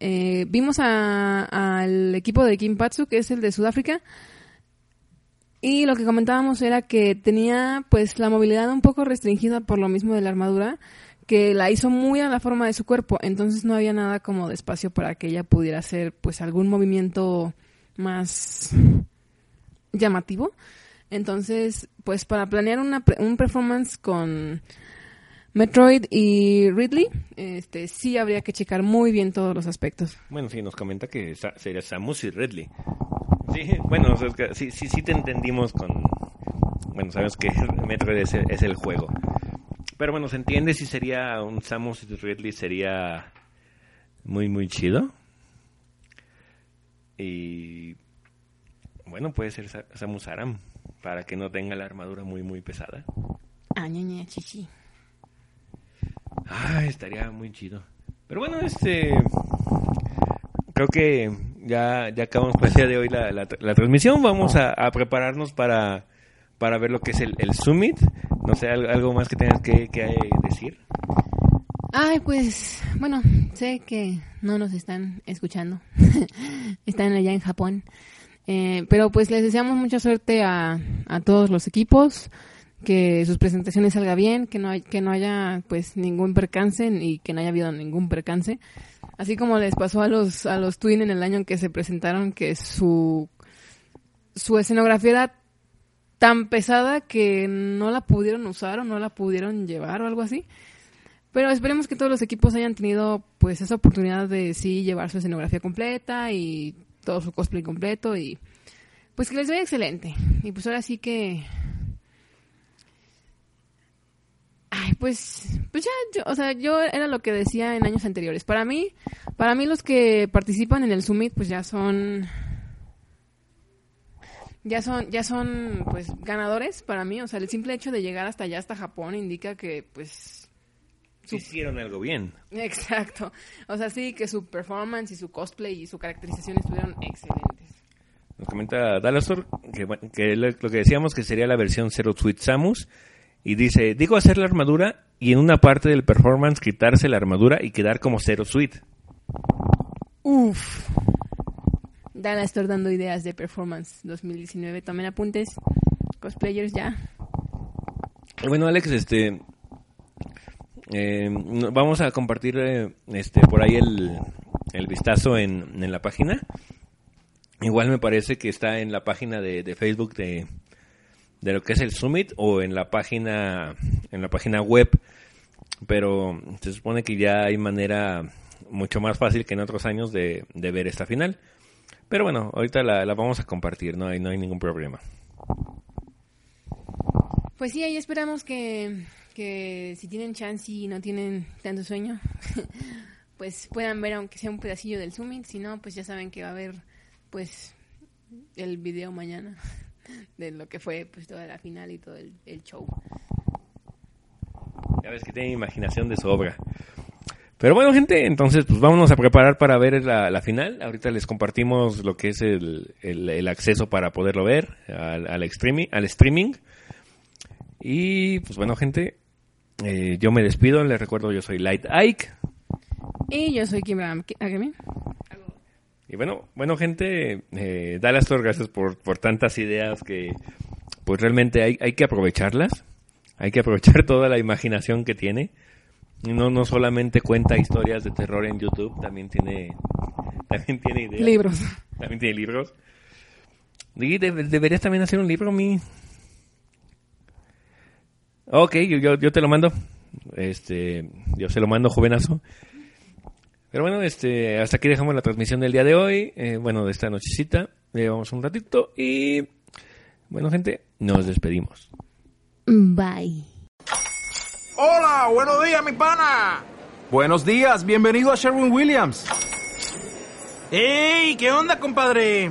eh, vimos al equipo de Kimpatsu, que es el de Sudáfrica, y lo que comentábamos era que tenía pues la movilidad un poco restringida por lo mismo de la armadura, que la hizo muy a la forma de su cuerpo, entonces no había nada como de espacio para que ella pudiera hacer pues algún movimiento más llamativo. Entonces, pues para planear una, un performance con Metroid y Ridley, este sí habría que checar muy bien todos los aspectos. Bueno, sí, nos comenta que sería Samus y Ridley. Sí, bueno, sí, sí, sí te entendimos con... Bueno, sabes que [LAUGHS] Metroid es el, es el juego. Pero bueno, se entiende si sería un Samus y Ridley sería muy, muy chido. Y bueno, puede ser Samus Aram para que no tenga la armadura muy, muy pesada. Ah, ña, chichi. Ah, estaría muy chido. Pero bueno, este. Creo que ya, ya acabamos por el día de hoy la, la, transmisión. Vamos a, prepararnos para, para ver lo que es el, el Summit. No sé, algo más que tengas que, que decir. Ay, pues, bueno, sé que no nos están escuchando. [LAUGHS] están allá en Japón. Eh, pero pues les deseamos mucha suerte a, a todos los equipos que sus presentaciones salga bien, que no, hay, que no haya pues ningún percance y que no haya habido ningún percance. Así como les pasó a los, a los Twin en el año en que se presentaron que su, su escenografía era tan pesada que no la pudieron usar o no la pudieron llevar o algo así. Pero esperemos que todos los equipos hayan tenido pues esa oportunidad de sí llevar su escenografía completa y todo su cosplay completo y pues que les vaya excelente. Y pues ahora sí que Ay, pues, pues ya, o sea, yo era lo que decía en años anteriores. Para mí, para mí los que participan en el Summit, pues ya son, ya son, ya son, pues, ganadores para mí. O sea, el simple hecho de llegar hasta allá, hasta Japón, indica que, pues, hicieron algo bien. Exacto. O sea, sí, que su performance y su cosplay y su caracterización estuvieron excelentes. Nos comenta Dalasor que, que lo que decíamos que sería la versión Zero Sweet Samus y dice, digo hacer la armadura y en una parte del performance quitarse la armadura y quedar como Zero Suite. Uf. Dana, estoy dando ideas de performance 2019. Tomen apuntes. Cosplayers ya. Bueno, Alex, este... Eh, vamos a compartir eh, este por ahí el, el vistazo en, en, la página. Igual me parece que está en la página de, de Facebook de, de lo que es el Summit o en la página en la página web pero se supone que ya hay manera mucho más fácil que en otros años de, ver esta final. Pero bueno ahorita la, vamos a compartir no hay no hay ningún problema. Pues sí ahí esperamos que, que si tienen chance y no tienen tanto sueño [LAUGHS] pues puedan ver aunque sea un pedacillo del Summit. Si no pues ya saben que va a haber pues el video mañana [LAUGHS] de lo que fue pues toda la final y todo el, show. Ya ves que tiene imaginación de sobra. Pero bueno, gente, entonces pues vámonos a preparar para ver la, la final. Ahorita les compartimos lo que es el, el, el acceso para poderlo ver al, al, streaming, al streaming. Y pues bueno, gente, eh, yo me despido. Les recuerdo, yo soy Light Ike. Y yo soy Kim. Y bueno, bueno, gente, eh, da las gracias por, por tantas ideas que pues realmente hay, hay que aprovecharlas. Hay que aprovechar [LAUGHS] toda la imaginación que tiene. No, no solamente cuenta historias de terror en YouTube, también tiene, también tiene ideas. Libros. También tiene libros. Y deberías también hacer un libro, mi. Ok, yo, yo, te lo mando. Este, yo se lo mando, jovenazo. Pero bueno, este, hasta aquí dejamos la transmisión del día de hoy. Eh, bueno, de esta nochecita. Llevamos un ratito y bueno, gente, nos despedimos. Bye. Hola, buenos días, mi pana. Buenos días, bienvenido a Sherwin Williams. ¡Ey! ¿Qué onda, compadre?